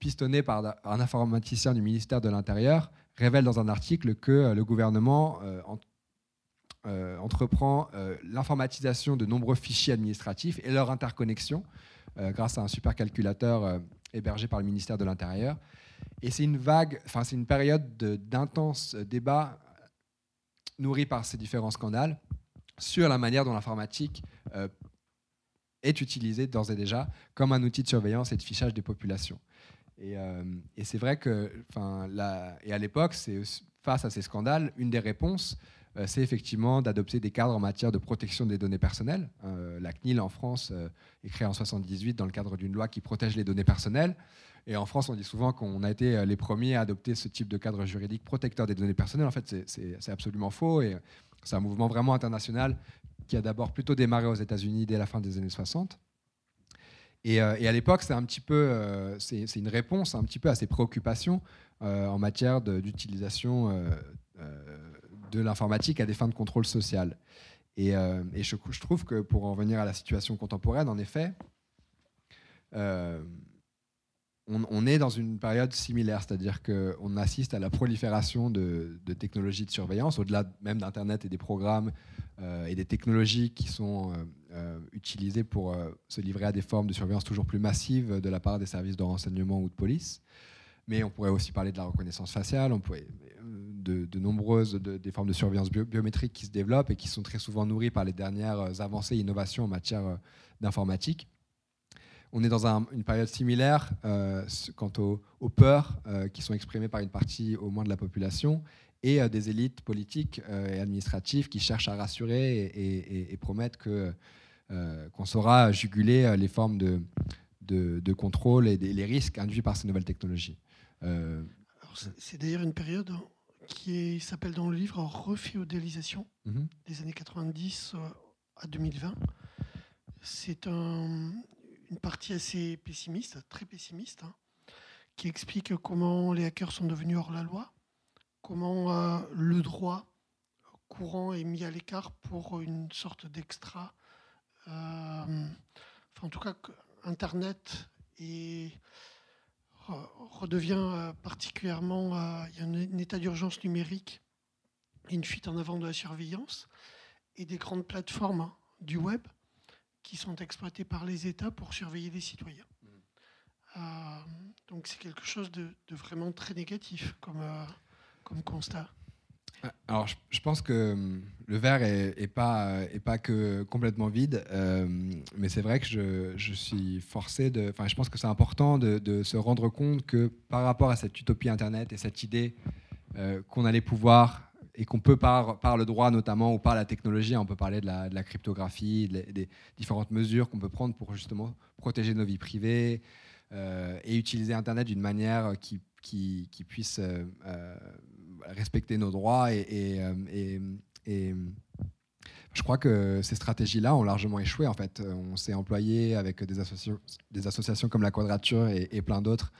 pistonné par un informaticien du ministère de l'Intérieur, révèle dans un article que le gouvernement entreprend l'informatisation de nombreux fichiers administratifs et leur interconnexion grâce à un supercalculateur hébergé par le ministère de l'Intérieur. Et c'est une vague, enfin c'est une période d'intenses débats nourris par ces différents scandales sur la manière dont l'informatique euh, est utilisée d'ores et déjà comme un outil de surveillance et de fichage des populations. Et, euh, c'est vrai que, enfin, et à l'époque, face à ces scandales, une des réponses, euh, c'est effectivement d'adopter des cadres en matière de protection des données personnelles. la CNIL en France est créée en 78 dans le cadre d'une loi qui protège les données personnelles. Et en France, on dit souvent qu'on a été les premiers à adopter ce type de cadre juridique protecteur des données personnelles. En fait, c'est absolument faux. Et c'est un mouvement vraiment international qui a d'abord plutôt démarré aux États-Unis dès la fin des années 60. Euh, et, à l'époque, c'est un petit peu, euh, c'est une réponse un petit peu à ces préoccupations euh, en matière d'utilisation de l'informatique à des fins de contrôle social. Et, je, trouve que pour en venir à la situation contemporaine, en effet, on, est dans une période similaire, c'est-à-dire qu'on assiste à la prolifération de, technologies de surveillance, au-delà même d'Internet et des programmes euh, et des technologies qui sont euh, euh, utilisées pour se livrer à des formes de surveillance toujours plus massives de la part des services de renseignement ou de police. Mais on pourrait aussi parler de la reconnaissance faciale, on de, nombreuses formes de surveillance biométrique qui se développent et qui sont très souvent nourries par les dernières avancées et innovations en matière d'informatique on est dans une période similaire euh, quant aux, peurs euh, qui sont exprimées par une partie au moins de la population et euh, des élites politiques et administratives qui cherchent à rassurer et, promettent que, qu'on saura juguler les formes de, de, contrôle et les risques induits par ces nouvelles technologies. c'est d'ailleurs une période qui s'appelle dans le livre reféodalisation mhm. des années 90 à 2020. C'est un, une partie assez pessimiste, très pessimiste, hein, qui explique comment les hackers sont devenus hors la loi, comment euh, le droit courant est mis à l'écart pour une sorte d'extra. Euh, en tout cas, Internet redevient euh, particulièrement. il y a un, état d'urgence numérique, une fuite en avant de la surveillance et des grandes plateformes hein, du web qui sont exploités par les États pour surveiller les citoyens. Mm. Euh, donc c'est quelque chose de, vraiment très négatif comme, euh, comme constat. Ah, alors, je, pense que hum, le verre est, pas, est pas que complètement vide, euh, mais c'est vrai que je, je, suis forcé de. Enfin, je pense que c'est important de, de, se rendre compte que par rapport à cette utopie Internet et cette idée qu'on allait pouvoir et qu'on peut par, le droit notamment ou par la technologie, on peut parler de la, cryptographie, des différentes mesures qu'on peut prendre pour justement protéger nos vies privées euh, et utiliser Internet d'une manière qui, puisse euh, euh, respecter nos droits. Et, je crois que ces stratégies-là ont largement échoué. En fait, on s'est employé avec des associations comme la Quadrature et, plein d'autres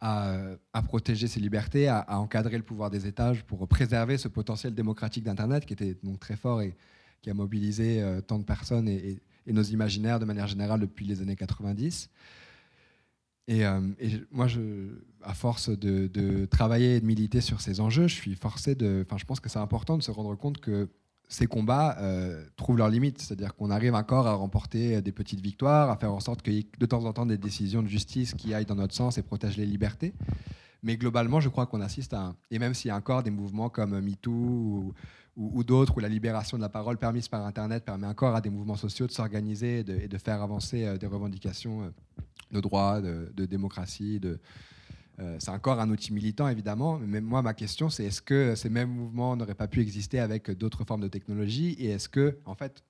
à, protéger ses libertés, à, encadrer le pouvoir des États pour préserver ce potentiel démocratique d'Internet qui était donc très fort et qui a mobilisé euh, tant de personnes et, nos imaginaires de manière générale depuis les années 90. Euh, et, moi, à force de, travailler et de militer sur ces enjeux, je suis forcé de. Enfin, je pense que c'est important de se rendre compte que ces combats euh, trouvent leurs limites. C'est-à-dire qu'on arrive encore à remporter des petites victoires, à faire en sorte qu'il y ait de temps en temps des décisions de justice qui aillent dans notre sens et protègent les libertés. Mais globalement, je crois qu'on assiste à, et même s'il y a encore des mouvements comme MeToo ou, d'autres, où la libération de la parole permise par Internet permet encore à des mouvements sociaux de s'organiser et, de, faire avancer euh, des revendications euh, de droits, de démocratie, de, euh, c'est encore un outil militant, évidemment, mais moi, ma question, c'est est-ce que ces mêmes mouvements n'auraient pas pu exister avec d'autres formes de technologie Et est-ce que, en fait,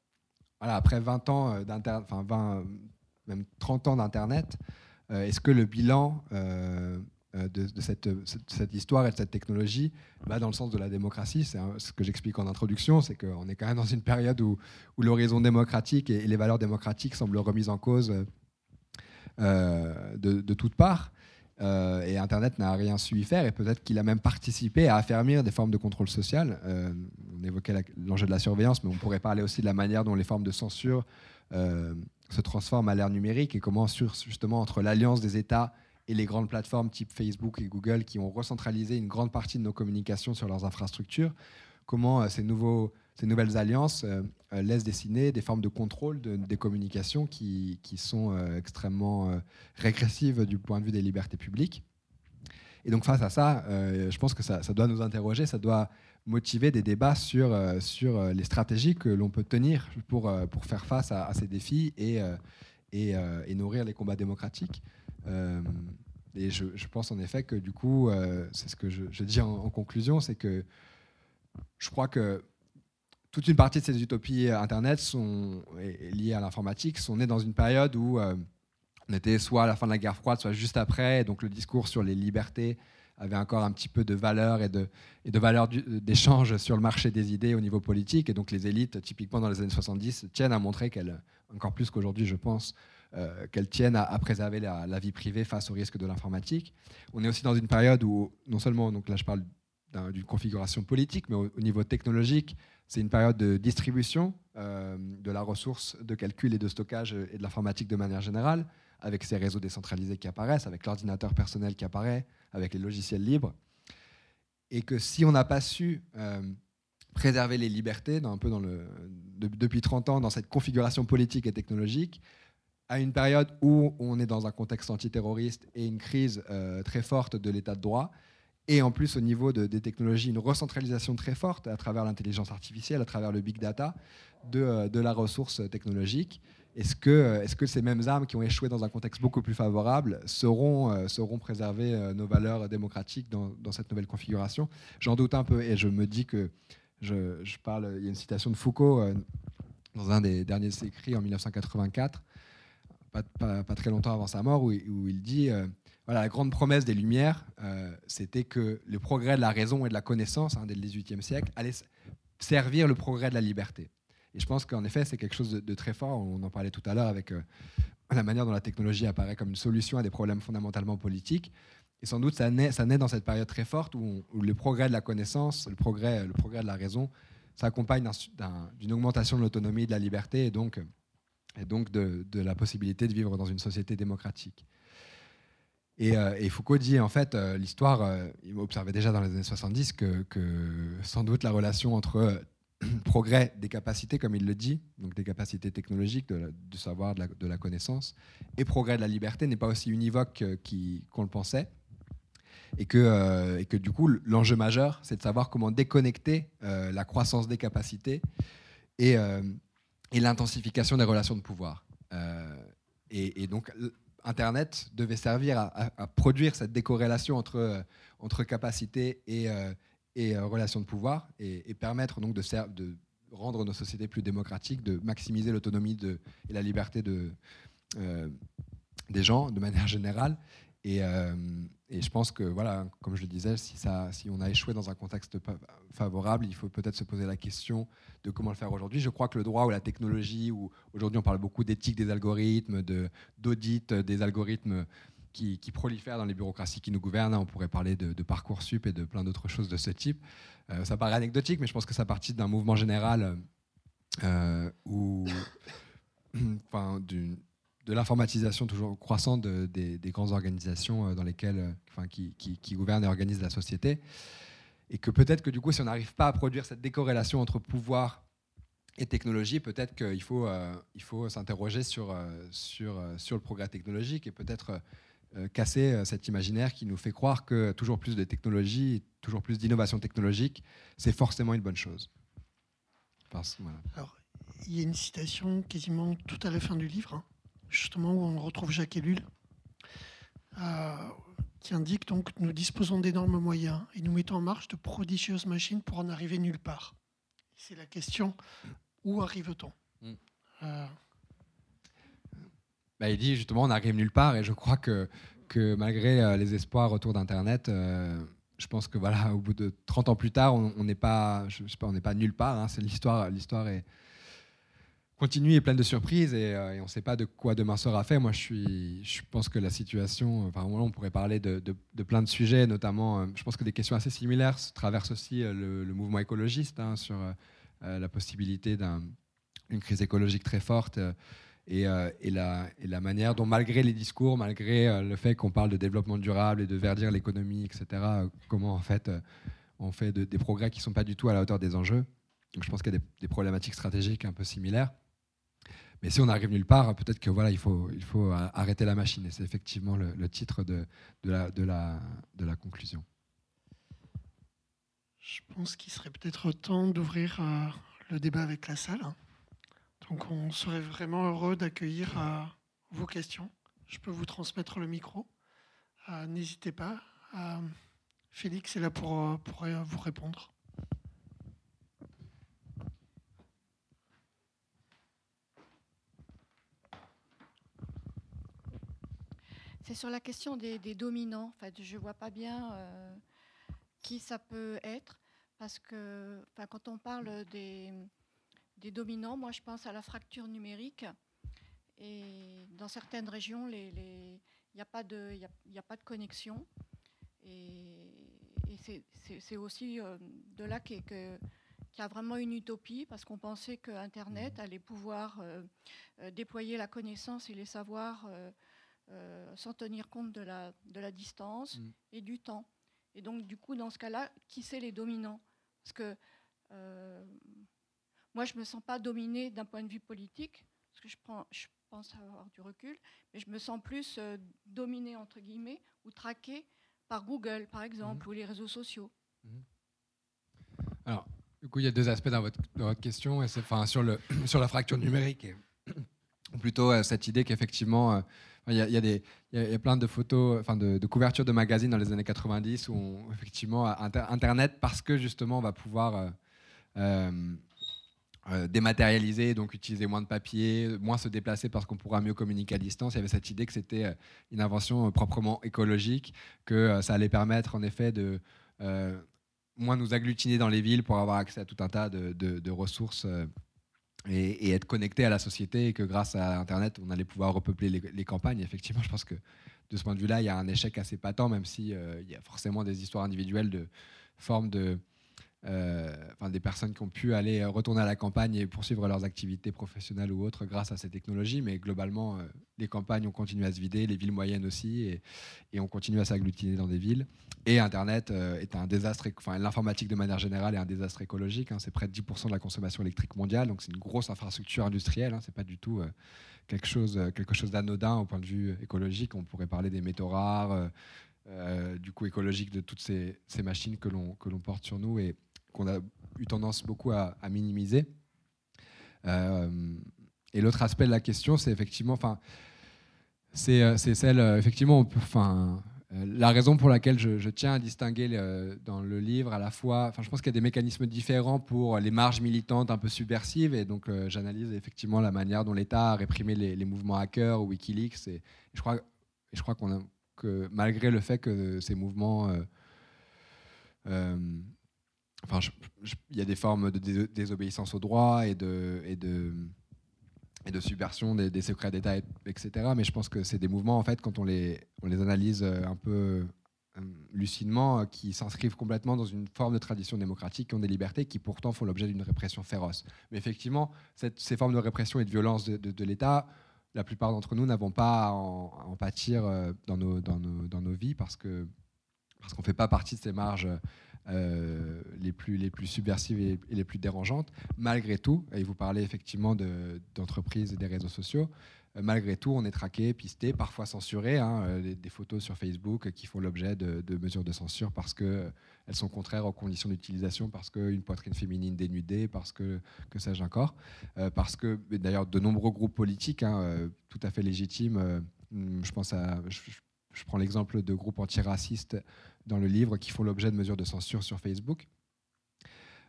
voilà, après 20 ans euh, d'Internet, enfin 20, même 30 ans d'Internet, euh, est-ce que le bilan de, cette, cette, histoire et de cette technologie va dans le sens de la démocratie? C'est ce que j'explique en introduction, c'est qu'on est quand même dans une période où, où l'horizon démocratique et, les valeurs démocratiques semblent remises en cause de, de toutes parts. Euh, et Internet n'a rien su y faire, et peut-être qu'il a même participé à affermir des formes de contrôle social. Euh, on évoquait l'enjeu de la surveillance, mais on pourrait parler aussi de la manière dont les formes de censure euh, se transforment à l'ère numérique et comment, justement, entre l'alliance des États et les grandes plateformes type Facebook et Google qui ont recentralisé une grande partie de nos communications sur leurs infrastructures, comment ces, nouveaux, ces nouvelles alliances laissent dessiner des formes de contrôle des communications qui, qui sont extrêmement régressives du point de vue des libertés publiques. Et donc face à ça, je pense que ça, ça doit nous interroger, ça doit motiver des débats sur, euh, sur euh, les stratégies que l'on peut tenir pour, euh, pour faire face à, ces défis et, et, nourrir les combats démocratiques. et je, je, pense en effet que du coup, c'est ce que je dis en, conclusion, c'est que je crois que toute une partie de ces utopies Internet sont liées à l'informatique, sont nées dans une période où on était soit à la fin de la guerre froide, soit juste après, donc le discours sur les libertés avait encore un petit peu de valeur et de, et valeur d'échange sur le marché des idées au niveau politique. Et donc les élites, typiquement dans les années 70, tiennent à montrer qu'elles, encore plus qu'aujourd'hui je pense, euh, qu'elles tiennent à, préserver la, vie privée face au risque de l'informatique. On est aussi dans une période où, non seulement, donc là je parle d'une configuration politique, mais au, niveau technologique, c'est une période de distribution euh, de la ressource de calcul et de stockage et de l'informatique de manière générale avec ces réseaux décentralisés qui apparaissent, avec l'ordinateur personnel qui apparaît, avec les logiciels libres. Et que si on n'a pas su euh, préserver les libertés un peu dans le, depuis 30 ans dans cette configuration politique et technologique, à une période où on est dans un contexte antiterroriste et une crise euh, très forte de l'état de droit, et en plus au niveau des technologies, une recentralisation très forte à travers l'intelligence artificielle, à travers le big data de, euh, la ressource technologique, est-ce que, ces mêmes armes qui ont échoué dans un contexte beaucoup plus favorable seront, euh, seront préserver euh, nos valeurs démocratiques dans, cette nouvelle configuration? J'en doute un peu et je me dis que je, parle, il y a une citation de Foucault euh, dans un des derniers écrits en 1984, pas, pas, très longtemps avant sa mort, où, il dit la grande promesse des Lumières, c'était que le progrès de la raison et de la connaissance hein, dès le XVIIIe siècle allait servir le progrès de la liberté. Et je pense qu'en effet, c'est quelque chose de, très fort. On en parlait tout à l'heure avec euh, la manière dont la technologie apparaît comme une solution à des problèmes fondamentalement politiques. Et sans doute, ça naît, dans cette période très forte où, le progrès de la connaissance, le progrès, le progrès de la raison, s'accompagne d'une augmentation de l'autonomie, de la liberté et donc de, la possibilité de vivre dans une société démocratique. Et, euh, Foucault dit, en fait, euh, l'histoire, il observait déjà dans les années 70 que, sans doute la relation entre progrès des capacités, comme il le dit, donc des capacités technologiques, du savoir, de la, connaissance, et progrès de la liberté n'est pas aussi univoque qu'on le pensait. Et que, euh, et que du coup, l'enjeu majeur, c'est de savoir comment déconnecter euh, la croissance des capacités et, euh, et l'intensification des relations de pouvoir. Et, donc, Internet devait servir à, produire cette décorrélation entre, entre capacité et, et euh, relations de pouvoir et, permettre donc de, de, rendre nos sociétés plus démocratiques, de maximiser l'autonomie et la liberté de, euh, des gens de manière générale. Euh, et, je pense que, voilà, comme je le disais, si, ça, si on a échoué dans un contexte favorable, il faut peut-être se poser la question de comment le faire aujourd'hui. Je crois que le droit ou la technologie, ou aujourd'hui on parle beaucoup d'éthique des algorithmes, d'audit des algorithmes qui, prolifèrent dans les bureaucraties qui nous gouvernent. On pourrait parler de, Parcoursup et de plein d'autres choses de ce type. Euh, ça paraît anecdotique, mais je pense que ça partit d'un mouvement général euh, où, enfin, de l'informatisation toujours croissante des, grandes organisations euh, dans lesquelles, enfin, qui, gouvernent et organisent la société. Et que peut-être que du coup, si on n'arrive pas à produire cette décorrélation entre pouvoir et technologie, peut-être qu'il faut, il faut s'interroger sur, sur, le progrès technologique et peut-être euh, casser euh, cet imaginaire qui nous fait croire que toujours plus de technologie, toujours plus d'innovation technologique, c'est forcément une bonne chose. Alors, il y a une citation quasiment tout à la fin du livre, hein, justement où on retrouve Jacques Ellul, euh, qui indique donc nous disposons d'énormes moyens et nous mettons en marche de prodigieuses machines pour en arriver nulle part. C'est la question où arrive-t-on? Hmm. Bah, il dit justement on n'arrive nulle part et je crois que, que malgré euh, les espoirs autour d'Internet, euh, je pense que voilà, au bout de 30 ans plus tard, on n'est pas, je sais pas, on n'est pas nulle part. Hein. c'est l'histoire, l'histoire est continue et pleine de surprises et, euh, on ne sait pas de quoi demain sera fait. Moi, je suis, je pense que la situation, enfin, on pourrait parler de, de, plein de sujets, notamment, je pense que des questions assez similaires traversent aussi le, mouvement écologiste hein, sur la possibilité d'une crise écologique très forte et, la, et, la, manière dont, malgré les discours, malgré le fait qu'on parle de développement durable et de verdir l'économie, etc., comment en fait on fait des progrès qui ne sont pas du tout à la hauteur des enjeux. Donc je pense qu'il y a des, problématiques stratégiques un peu similaires. Mais si on arrive nulle part, peut-être que voilà, il faut, il faut arrêter la machine. Et c'est effectivement le, titre de, de, la, de, la, de la conclusion. Je pense qu'il serait peut-être temps d'ouvrir euh, le débat avec la salle. Donc on serait vraiment heureux d'accueillir euh, vos questions. Je peux vous transmettre le micro. Euh, n'hésitez pas. Félix est là pour, pour vous répondre. C'est sur la question des, dominants. En fait, je ne vois pas bien euh, qui ça peut être. Parce que quand on parle des, dominants, moi je pense à la fracture numérique. Et dans certaines régions, il n'y a, pas de, a, pas de connexion. Et, c'est aussi euh, de là qu'il y a vraiment une utopie, parce qu'on pensait que Internet allait pouvoir euh, déployer la connaissance et les savoirs euh, sans tenir compte de la, de la distance mm. et du temps. Et donc, du coup, dans ce cas-là, qui c'est les dominants? Parce que euh, moi, je ne me sens pas dominée d'un point de vue politique, parce que je, prends, je pense avoir du recul, mais je me sens plus euh, dominée, entre guillemets, ou traquée par Google, par exemple, mm. ou les réseaux sociaux. Mm. Alors, du coup, il y a deux aspects dans votre, dans votre question, et enfin, sur, le, sur la fracture numérique, et plutôt cette idée qu'effectivement, il y, a, y a plein de photos, enfin de, couvertures de magazines dans les années 90 où effectivement Internet, parce que justement on va pouvoir euh, euh, euh, dématérialiser, donc utiliser moins de papier, moins se déplacer parce qu'on pourra mieux communiquer à distance. Il y avait cette idée que c'était une invention proprement écologique, que ça allait permettre en effet de moins nous agglutiner dans les villes pour avoir accès à tout un tas de, de ressources et, être connecté à la société et que grâce à Internet, on allait pouvoir repeupler les, campagnes. Effectivement, je pense que de ce point de vue-là, il y a un échec assez patent, même s'il si, euh, il y a forcément des histoires individuelles de forme de, enfin, des personnes qui ont pu aller retourner à la campagne et poursuivre leurs activités professionnelles ou autres grâce à ces technologies. Mais globalement, euh, les campagnes ont continué à se vider, les villes moyennes aussi, et, on continue à s'agglutiner dans des villes. Et Internet euh, est un désastre, enfin l'informatique de manière générale est un désastre écologique. Hein. c'est près de 10% de la consommation électrique mondiale, donc c'est une grosse infrastructure industrielle. Hein, c'est pas du tout quelque chose, quelque chose d'anodin au point de vue écologique. On pourrait parler des métaux rares. du coût écologique de toutes ces, ces machines que l'on porte sur nous et, qu'on a eu tendance beaucoup à, minimiser. Euh, et l'autre aspect de la question, c'est effectivement, enfin, c'est euh, celle, euh, effectivement, enfin, la raison pour laquelle je, tiens à distinguer dans le livre à la fois, enfin, je pense qu'il y a des mécanismes différents pour les marges militantes un peu subversives, et donc j'analyse effectivement la manière dont l'État a réprimé les, mouvements hackers ou WikiLeaks, et, je crois, je crois qu'on que malgré le fait que ces mouvements Il y a des formes de désobéissance au droit et de, subversion des, secrets d'État, etc. Mais je pense que c'est des mouvements, en fait, quand on les, analyse euh, un peu euh, lucidement, euh, qui s'inscrivent complètement dans une forme de tradition démocratique, qui ont des libertés, qui pourtant font l'objet d'une répression féroce. Mais effectivement, ces formes de répression et de violence de, l'État, la plupart d'entre nous n'avons pas à en, pâtir dans nos, vies parce parce qu'on ne fait pas partie de ces marges euh, les, plus, subversives et, les plus dérangeantes. Malgré tout, et vous parlez effectivement d'entreprises et des réseaux sociaux, euh, malgré tout, on est traqué, pisté, parfois censuré. Hein, euh, des, photos sur Facebook qui font l'objet de, mesures de censure parce qu'elles sont contraires aux conditions d'utilisation, parce qu'une poitrine féminine dénudée, parce que, que sais-je encore. parce que, d'ailleurs, de nombreux groupes politiques, hein, tout à fait légitimes, je pense à. je prends l'exemple de groupes antiracistes dans le livre qui font l'objet de mesures de censure sur Facebook.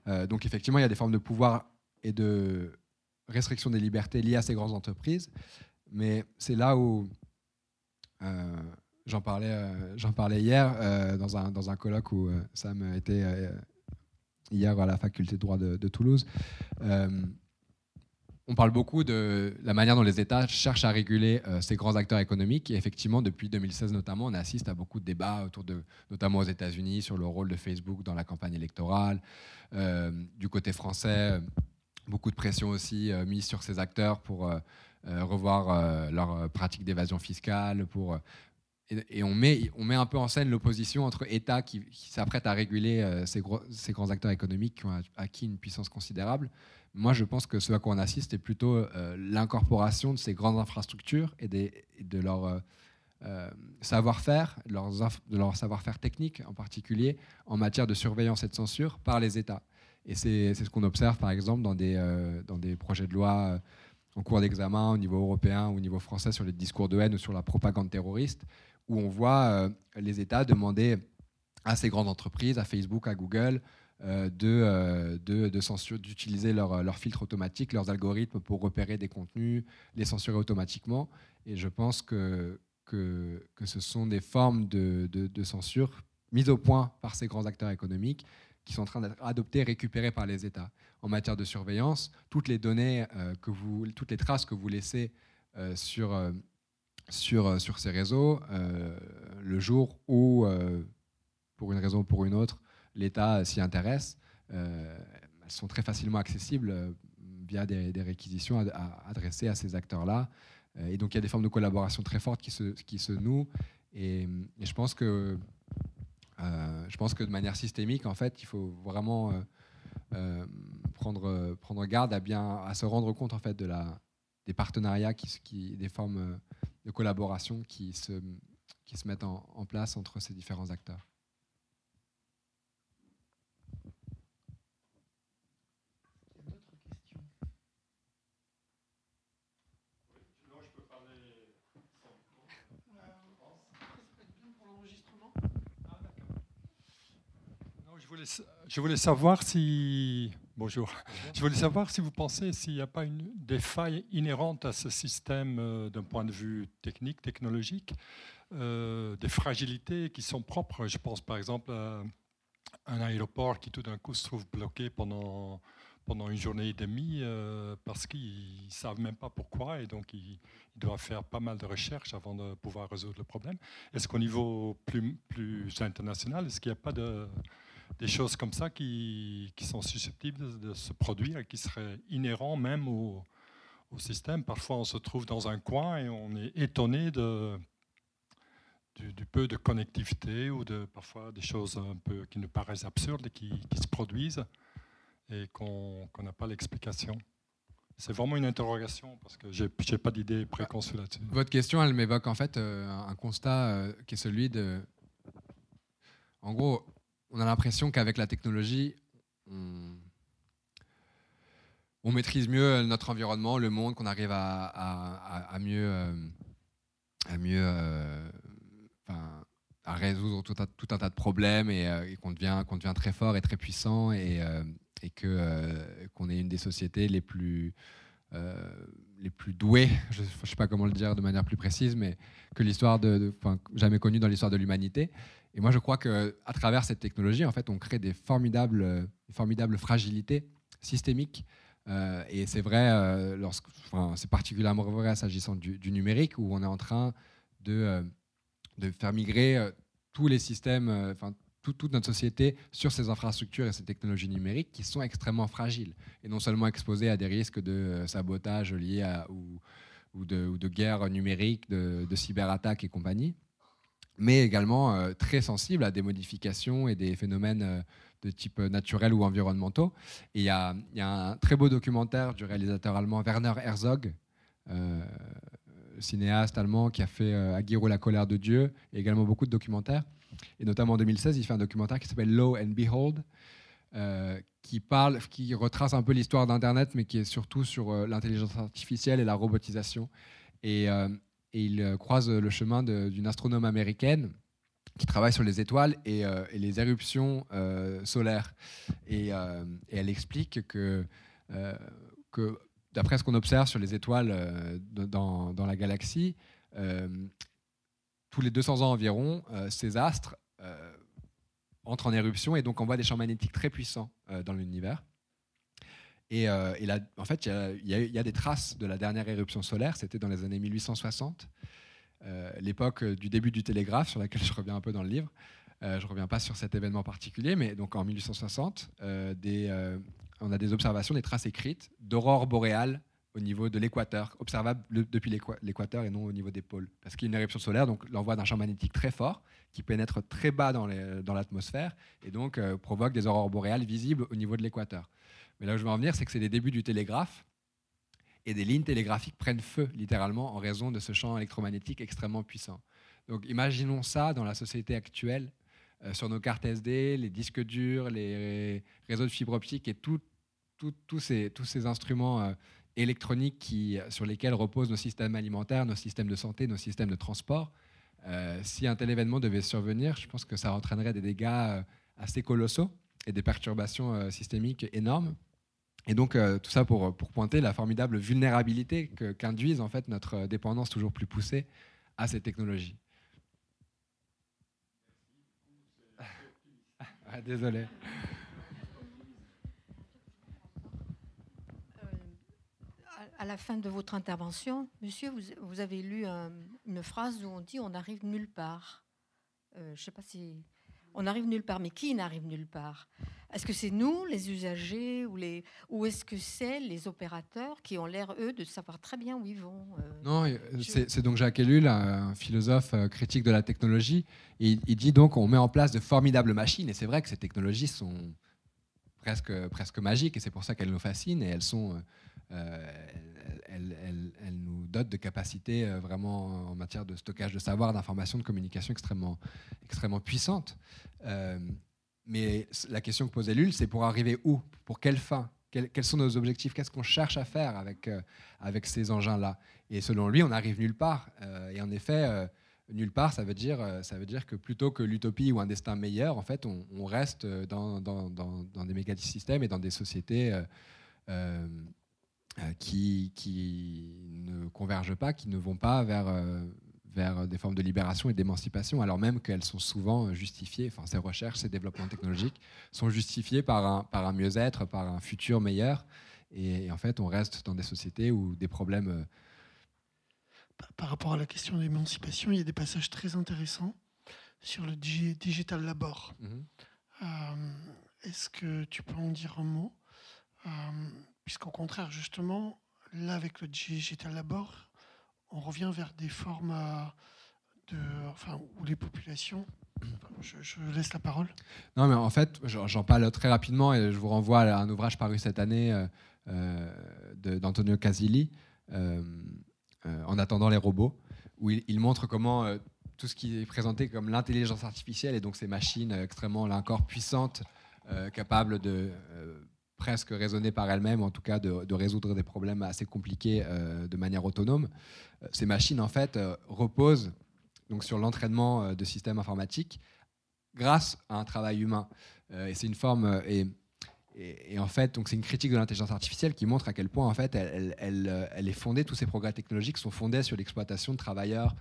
Euh, donc effectivement, il y a des formes de pouvoir et de restriction des libertés liées à ces grandes entreprises, mais c'est là où euh, j'en parlais, euh, j'en parlais hier dans, un, dans un colloque où Sam était hier à la faculté de droit de Toulouse on parle beaucoup de la manière dont les États cherchent à réguler euh, ces grands acteurs économiques. Et effectivement, depuis 2016 notamment, on assiste à beaucoup de débats autour de, notamment aux États-Unis, sur le rôle de Facebook dans la campagne électorale. Euh, du côté français, beaucoup de pression aussi euh, mise sur ces acteurs pour revoir leurs pratiques d'évasion fiscale, pour et, on, met, on met un peu en scène l'opposition entre États qui, s'apprêtent à réguler ces, grands acteurs économiques qui ont acquis une puissance considérable. Moi, je pense que ce à quoi on assiste est plutôt l'incorporation de ces grandes infrastructures et, de leur euh, savoir-faire, de leur savoir-faire technique en particulier, en matière de surveillance et de censure par les États. Et c'est ce qu'on observe par exemple dans des, euh, dans des projets de loi euh, en cours d'examen au niveau européen ou au niveau français sur les discours de haine ou sur la propagande terroriste, où on voit les États demander à ces grandes entreprises, à Facebook, à Google, de, de, de d'utiliser leurs leur filtres automatiques, leurs algorithmes pour repérer des contenus, les censurer automatiquement. Et je pense que, que, que ce sont des formes de, de, censure mises au point par ces grands acteurs économiques qui sont en train d'être adoptées, récupérées par les États. En matière de surveillance, toutes les données, euh, que vous, toutes les traces que vous laissez euh, sur, euh, sur, sur ces réseaux, le jour où, pour une raison ou pour une autre, l'État s'y intéresse, elles sont très facilement accessibles via des, des réquisitions adressées à ces acteurs-là. Euh, et donc il y a des formes de collaboration très fortes qui se, nouent. Et, je, pense que, euh, je pense que de manière systémique, en fait, il faut vraiment euh, prendre, prendre garde à, bien, à se rendre compte en fait, de la, des partenariats, des formes de collaboration qui se, qui se mettent en, en place entre ces différents acteurs. Je voulais savoir si. Bonjour. Je voulais savoir si vous pensez s'il n'y a pas une, des failles inhérentes à ce système euh, d'un point de vue technique, technologique, euh, des fragilités qui sont propres. Je pense par exemple à un aéroport qui tout d'un coup se trouve bloqué pendant, pendant une journée et demie euh, parce qu'ils ne savent même pas pourquoi et donc ils, ils, doivent faire pas mal de recherches avant de pouvoir résoudre le problème. Est-ce qu'au niveau plus, plus international, est-ce qu'il n'y a pas de des choses comme ça qui, qui sont susceptibles de, se produire et qui seraient inhérents même au, au, système. Parfois, on se trouve dans un coin et on est étonné de, du, peu de connectivité ou de parfois des choses un peu qui nous paraissent absurdes et qui, qui se produisent et qu'on n'a pas l'explication. C'est vraiment une interrogation parce que je n'ai pas d'idée préconçue là-dessus. Votre question, elle m'évoque en fait euh, un constat euh, qui est celui de. En gros, on a l'impression qu'avec la technologie, on, maîtrise mieux notre environnement, le monde, qu'on arrive à, mieux, à mieux euh, euh, à résoudre tout un, tas de problèmes et, euh, qu'on devient, qu'on devient très fort et très puissant et, qu'on est une des sociétés les plus, les plus douées, je ne sais pas comment le dire de manière plus précise, mais que l'histoire de, jamais connue dans l'histoire de l'humanité. Et moi, je crois qu'à travers cette technologie, en fait, on crée des formidables, formidables fragilités systémiques. Euh, et c'est vrai, euh, enfin, c'est particulièrement vrai s'agissant du, numérique, où on est en train de, euh, de faire migrer tous les systèmes, enfin, toute notre société sur ces infrastructures et ces technologies numériques qui sont extrêmement fragiles et non seulement exposées à des risques de sabotage liés à, ou, ou, de, ou de guerre numérique, de, de cyberattaques et compagnie, mais également euh, très sensible à des modifications et des phénomènes euh, de type naturel ou environnementaux. Il y, a un très beau documentaire du réalisateur allemand Werner Herzog, euh, cinéaste allemand qui a fait Aguirre la colère de Dieu, et également beaucoup de documentaires. Et notamment en 2016, il fait un documentaire qui s'appelle Low and Behold, qui parle, qui retrace un peu l'histoire d'Internet, mais qui est surtout sur l'intelligence artificielle et la robotisation. Et, et il euh, croise le chemin d'une astronome américaine qui travaille sur les étoiles et, euh, les éruptions euh, solaires. Et, elle explique que, d'après ce qu'on observe sur les étoiles dans, dans, la galaxie, tous les 200 ans environ, ces astres entrent en éruption et donc envoient des champs magnétiques très puissants dans l'univers. Et, euh, là, en fait, il y, a des traces de la dernière éruption solaire, c'était dans les années 1860, euh, l'époque du début du télégraphe, sur laquelle je reviens un peu dans le livre. Euh, je ne reviens pas sur cet événement particulier, mais donc en 1860, des, on a des observations, des traces écrites d'aurores boréales au niveau de l'équateur, observable depuis l'équateur et non au niveau des pôles. Parce qu'il y a une éruption solaire, donc l'envoi d'un champ magnétique très fort qui pénètre très bas dans l'atmosphère et donc euh, provoque des aurores boréales visibles au niveau de l'équateur. Mais là où je veux en venir, c'est que c'est les débuts du télégraphe et des lignes télégraphiques prennent feu littéralement en raison de ce champ électromagnétique extrêmement puissant. Donc imaginons ça dans la société actuelle, euh, sur nos cartes SD, les disques durs, les réseaux de fibre optique et tous ces, instruments euh, électroniques qui, sur lesquels reposent nos systèmes alimentaires, nos systèmes de santé, nos systèmes de transport. Euh, si un tel événement devait survenir, je pense que ça entraînerait des dégâts euh, assez colossaux et des perturbations euh, systémiques énormes. Et donc tout ça pour, pour, pointer la formidable vulnérabilité qu'induisent en fait notre dépendance toujours plus poussée à ces technologies. Ah, désolé. à la fin de votre intervention, monsieur, vous, avez lu une phrase où on dit on arrive nulle part. Euh, je sais pas si on arrive nulle part, mais qui n'arrive nulle part? Est-ce que c'est nous, les usagers, ou, les, ou est-ce que c'est les opérateurs qui ont l'air, eux, de savoir très bien où ils vont euh, Non, c'est, donc Jacques Ellul, un philosophe euh, critique de la technologie. il dit donc on met en place de formidables machines, et c'est vrai que ces technologies sont presque, presque magiques, et c'est pour ça qu'elles nous fascinent, et elles sont euh, elle, nous dote de capacités euh, vraiment en matière de stockage de savoir, d'information, de communication extrêmement, extrêmement puissantes. Euh, mais la question que posait Lul, c'est pour arriver où? Pour quelle fin? Quels, sont nos objectifs? Qu'est-ce qu'on cherche à faire avec, avec ces engins-là? Et selon lui, on arrive nulle part. et en effet, nulle part, ça veut, dire, ça veut dire que plutôt que l'utopie ou un destin meilleur, en fait, on, reste dans, dans, dans, dans, des mégasystèmes et dans des sociétés euh, qui, qui, ne convergent pas, qui ne vont pas vers, euh, vers des formes de libération et d'émancipation, alors même qu'elles sont souvent justifiées, enfin ces recherches, ces développements technologiques sont justifiés par un, par un mieux-être, par un futur meilleur. Et, en fait, on reste dans des sociétés où des problèmes... Euh, par rapport à la question de l'émancipation, il y a des passages très intéressants sur le digital labor. Mhm. Est-ce que tu peux en dire un mot? Puisqu'au contraire, justement, là, avec le digital labor, on revient vers des formes euh, de, enfin, où les populations. Je, laisse la parole. Non, mais en fait, j'en parle très rapidement et je vous renvoie à un ouvrage paru cette année euh, euh, d'Antonio Casilli, En attendant les robots, où il, montre comment tout ce qui est présenté comme l'intelligence artificielle et donc ces machines extrêmement, là encore, puissantes, capables de presque raisonner par elle-même, en tout cas de, résoudre des problèmes assez compliqués euh, de manière autonome. Euh, ces machines, en fait, euh, reposent donc, sur l'entraînement de systèmes informatiques grâce à un travail humain. et c'est une forme... Et, et, en fait, c'est une critique de l'intelligence artificielle qui montre à quel point en fait elle, elle, elle, est fondée, tous ces progrès technologiques sont fondés sur l'exploitation de travailleurs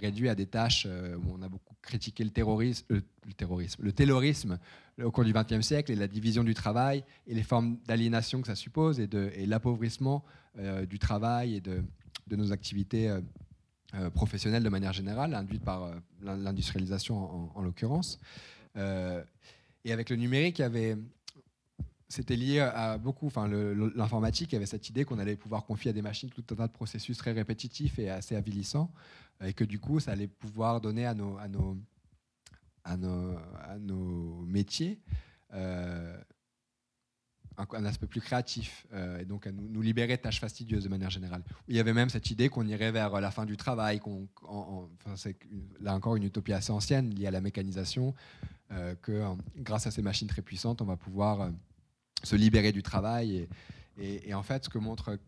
réduits à des tâches. où on a beaucoup critiqué le terrorisme, le, terrorisme, le terrorisme au cours du XXe siècle et la division du travail et les formes d'aliénation que ça suppose et, l'appauvrissement euh, du travail et de, nos activités euh, euh, professionnelles de manière générale, induites par l'industrialisation en, l'occurrence. et avec le numérique, avait c'était lié à beaucoup, enfin l'informatique avait cette idée qu'on allait pouvoir confier à des machines tout un tas de processus très répétitifs et assez avilissants, et que du coup ça allait pouvoir donner à nos, à nos, à nos métiers euh, un, aspect plus créatif euh, et donc à nous, nous, libérer de tâches fastidieuses de manière générale. Il y avait même cette idée qu'on irait vers la fin du travail, qu'on, c'est là encore une utopie assez ancienne liée à la mécanisation, euh, que grâce à ces machines très puissantes, on va pouvoir se libérer du travail. Et, et, en fait, ce que montre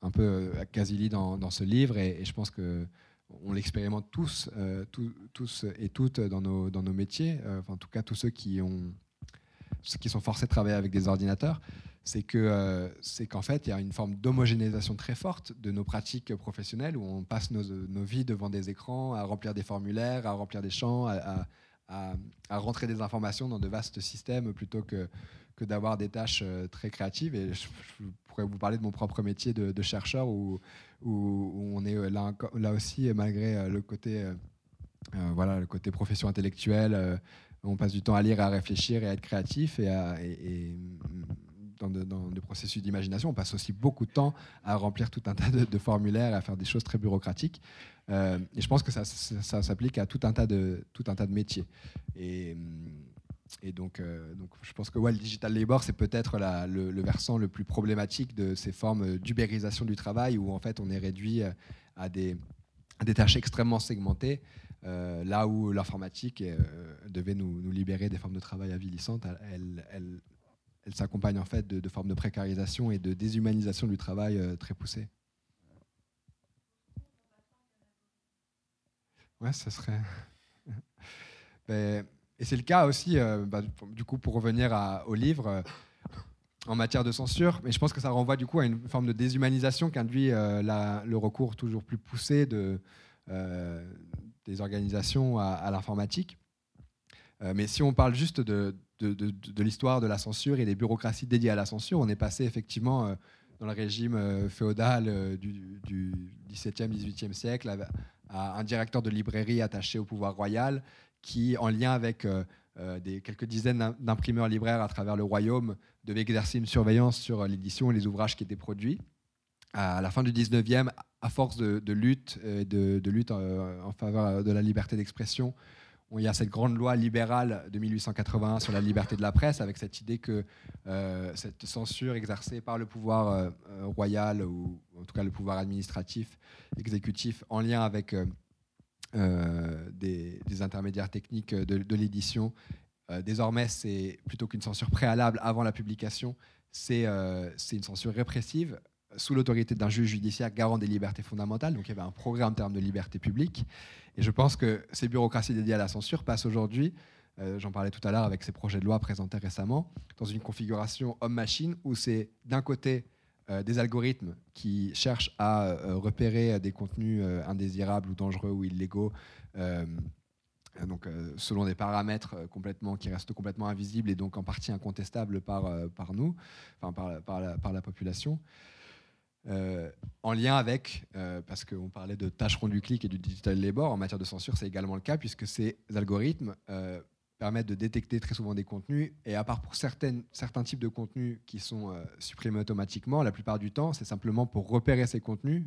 un peu Casili dans, dans ce livre, et, et je pense que on l'expérimente tous, euh, tous et toutes dans nos, dans nos métiers, euh, en tout cas tous ceux qui, ont, ceux qui sont forcés de travailler avec des ordinateurs, euh, c'est qu'en fait il y a une forme d'homogénéisation très forte de nos pratiques professionnelles où on passe nos, nos, vies devant des écrans à remplir des formulaires, à remplir des champs, à, à, à rentrer des informations dans de vastes systèmes plutôt que que d'avoir des tâches très créatives. Et je, pourrais vous parler de mon propre métier de, de chercheur où où, on est là, là aussi, malgré euh, le côté, euh, euh, voilà, le côté profession intellectuelle, on passe du temps à lire, à réfléchir et à être créatif. Et, dans, des processus d'imagination, on passe aussi beaucoup de temps à remplir tout un tas de, formulaires, à faire des choses très bureaucratiques. et je pense que ça, s'applique à tout un tas de, tout un tas de métiers. Et, et donc, donc, je pense que le digital labor, c'est peut-être le, versant le plus problématique de ces formes d'ubérisation du travail, où en fait on est réduit à des, à des tâches extrêmement segmentées. Euh, là où l'informatique euh, devait nous, libérer des formes de travail avilissantes, elle, elle, elle, s'accompagne en fait de, formes de précarisation et de déshumanisation du travail euh, très poussées. Ouais, ça serait. Ben, et c'est le cas aussi, bah, du coup, pour revenir au livre, en matière de censure, mais je pense que ça renvoie du coup à une forme de déshumanisation qu'induit le recours toujours plus poussé de, des organisations à, l'informatique. Euh, mais si on parle juste de, l'histoire de la censure et des bureaucraties dédiées à la censure, on est passé effectivement euh, dans le régime euh, féodal du, du, XVIIe, XVIIIe siècle à, un directeur de librairie attaché au pouvoir royal qui, en lien avec des, quelques dizaines d'imprimeurs libraires à travers le royaume, devait exercer une surveillance sur l'édition et les ouvrages qui étaient produits. À la fin du 19e, à force de, lutte, de, de, lutte euh, en faveur de la liberté d'expression, il y a cette grande loi libérale de 1881 sur la liberté de la presse, avec cette idée que euh, cette censure exercée par le pouvoir euh, royal, ou en tout cas le pouvoir administratif, exécutif, en lien avec des, intermédiaires techniques de, de l'édition, désormais, c'est plutôt qu'une censure préalable avant la publication, c'est une censure répressive sous l'autorité d'un juge judiciaire garant des libertés fondamentales. Donc il y avait un programme en termes de liberté publique. Et je pense que ces bureaucraties dédiées à la censure passent aujourd'hui, euh, j'en parlais tout à l'heure avec ces projets de loi présentés récemment, dans une configuration homme-machine où c'est d'un côté euh, des algorithmes qui cherchent à euh, repérer des contenus indésirables ou dangereux ou illégaux. donc, selon des paramètres complètement, qui restent complètement invisibles et donc en partie incontestables par, par nous, par, par, la, population. Euh, en lien avec, euh, parce qu'on parlait de tâcherons du clic et du digital labor, en matière de censure, c'est également le cas, puisque ces algorithmes euh, permettent de détecter très souvent des contenus, et à part pour certains types de contenus qui sont supprimés automatiquement, la plupart du temps, c'est simplement pour repérer ces contenus,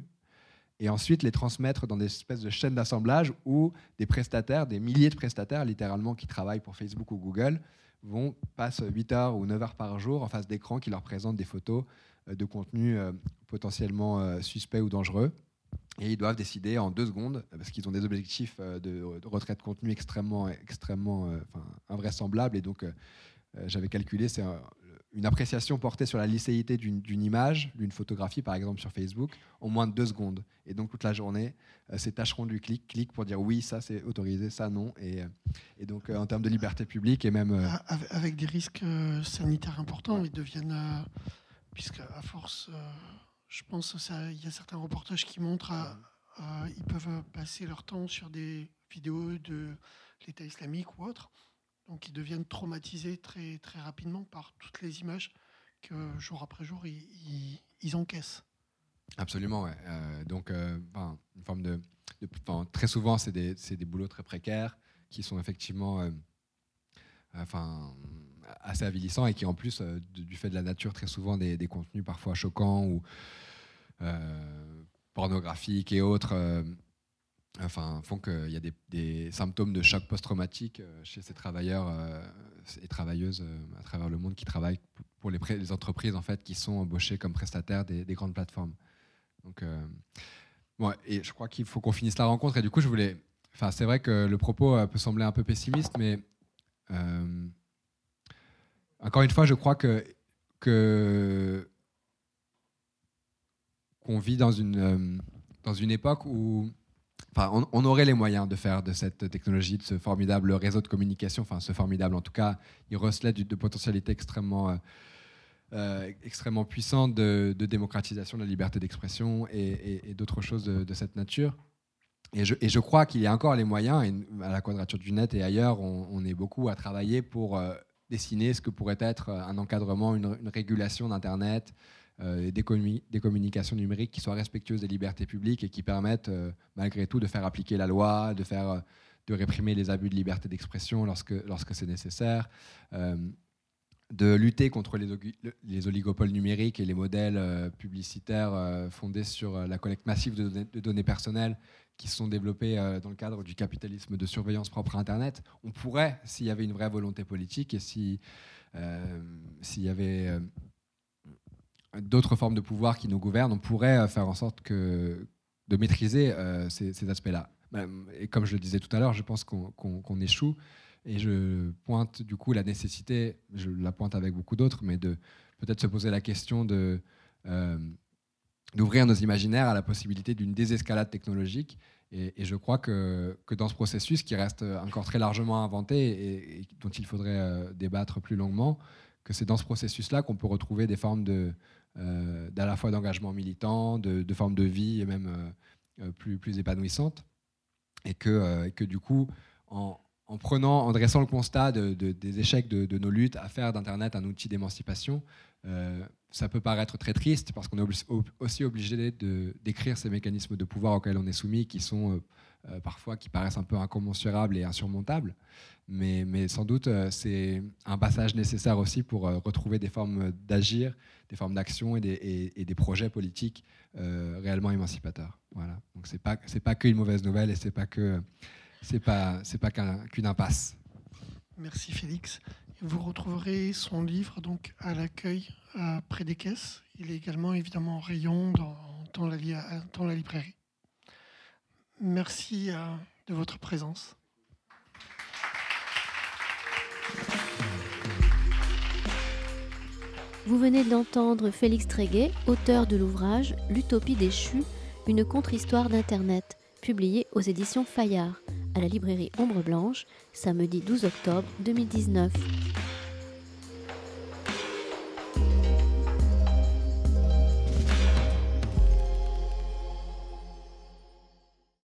et ensuite les transmettre dans des espèces de chaînes d'assemblage où des prestataires, des milliers de prestataires littéralement qui travaillent pour Facebook ou Google, vont passer 8 heures ou 9 heures par jour en face d'écran qui leur présentent des photos euh, de contenu euh, potentiellement euh, suspect ou dangereux. Et ils doivent décider en deux secondes, parce qu'ils ont des objectifs de, retrait de contenu extrêmement, extrêmement invraisemblables. Et donc, j'avais calculé, c'est une appréciation portée sur la licéité d'une image, d'une photographie par exemple sur Facebook, en moins de deux secondes. Et donc toute la journée, c'est tâcheront du clic, clic pour dire oui, ça c'est autorisé, ça non. Et, et donc en termes de liberté publique et même... Avec des risques sanitaires importants, ils deviennent puisque à force, euh, je pense qu'il y a certains reportages qui montrent qu'ils peuvent passer leur temps sur des vidéos de l'État islamique ou autre, donc ils deviennent traumatisés très, très rapidement par toutes les images que jour après jour ils, ils, encaissent. Absolument, ouais. Euh, donc, euh, une forme de, très souvent, c'est des, des, boulots très précaires qui sont effectivement, enfin, assez avilissant et qui en plus, euh, du fait de la nature, très souvent des, contenus parfois choquants ou euh, pornographiques et autres, euh, font qu'il y a des, symptômes de choc post-traumatique chez ces travailleurs et travailleuses à travers le monde qui travaillent pour les, les, entreprises en fait qui sont embauchées comme prestataires des, grandes plateformes. Donc, bon, et je crois qu'il faut qu'on finisse la rencontre et du coup, je voulais. Enfin, c'est vrai que le propos peut sembler un peu pessimiste, mais encore une fois, je crois que qu'on vit dans une euh, dans une époque où Enfin, on, aurait les moyens de faire de cette technologie, de ce formidable réseau de communication, enfin ce formidable en tout cas, il recelait de, de potentialités extrêmement, euh, euh, extrêmement puissantes de, démocratisation de la liberté d'expression et, d'autres choses de, cette nature. Et je, et je crois qu'il y a encore les moyens, à la Quadrature du Net et ailleurs, on, on est beaucoup à travailler pour dessiner ce que pourrait être euh, un encadrement, une, régulation d'Internet, euh, des, communications numériques qui soient respectueuses des libertés publiques et qui permettent euh, malgré tout de faire appliquer la loi, de, faire, de réprimer les abus de liberté d'expression lorsque, c'est nécessaire. de lutter contre les, oligopoles numériques et les modèles publicitaires fondés sur la collecte massive de données, personnelles qui sont développés dans le cadre du capitalisme de surveillance propre à Internet. On pourrait, s'il y avait une vraie volonté politique et s'il y avait d'autres formes de pouvoir qui nous gouvernent, on pourrait faire en sorte que, de maîtriser ces, aspects-là. Et comme je le disais tout à l'heure, je pense qu'on échoue et je pointe du coup la nécessité, je la pointe avec beaucoup d'autres, mais de peut-être se poser la question de euh, d'ouvrir nos imaginaires à la possibilité d'une désescalade technologique. Et, je crois que, dans ce processus, qui reste encore très largement inventé et, dont il faudrait euh, débattre plus longuement, que c'est dans ce processus-là qu'on peut retrouver des formes de, euh, la fois d'engagement militant, de, de, formes de vie et même plus, plus épanouissantes. Et que, et que du coup, en, en prenant, en dressant le constat des échecs de, nos luttes à faire d'Internet un outil d'émancipation, euh, ça peut paraître très triste parce qu'on est aussi obligé décrire ces mécanismes de pouvoir auxquels on est soumis, qui sont euh, euh, parfois qui paraissent un peu incommensurables et insurmontables. Mais, sans doute, c'est un passage nécessaire aussi pour retrouver des formes d'agir, des formes d'action et, des projets politiques réellement émancipateurs. Voilà. Donc c'est pas pas qu'une mauvaise nouvelle et c'est pas que pas pas qu'une impasse. Merci Félix. Vous retrouverez son livre donc à l'accueil près des caisses. Il est également évidemment en rayon dans, la, dans la, librairie. Merci euh, de votre présence. Vous venez d'entendre Félix Tréguet, auteur de l'ouvrage L'utopie déchue, une contre-histoire d'Internet, publié aux éditions Fayard à la librairie Ombre Blanche, samedi 12 octobre 2019.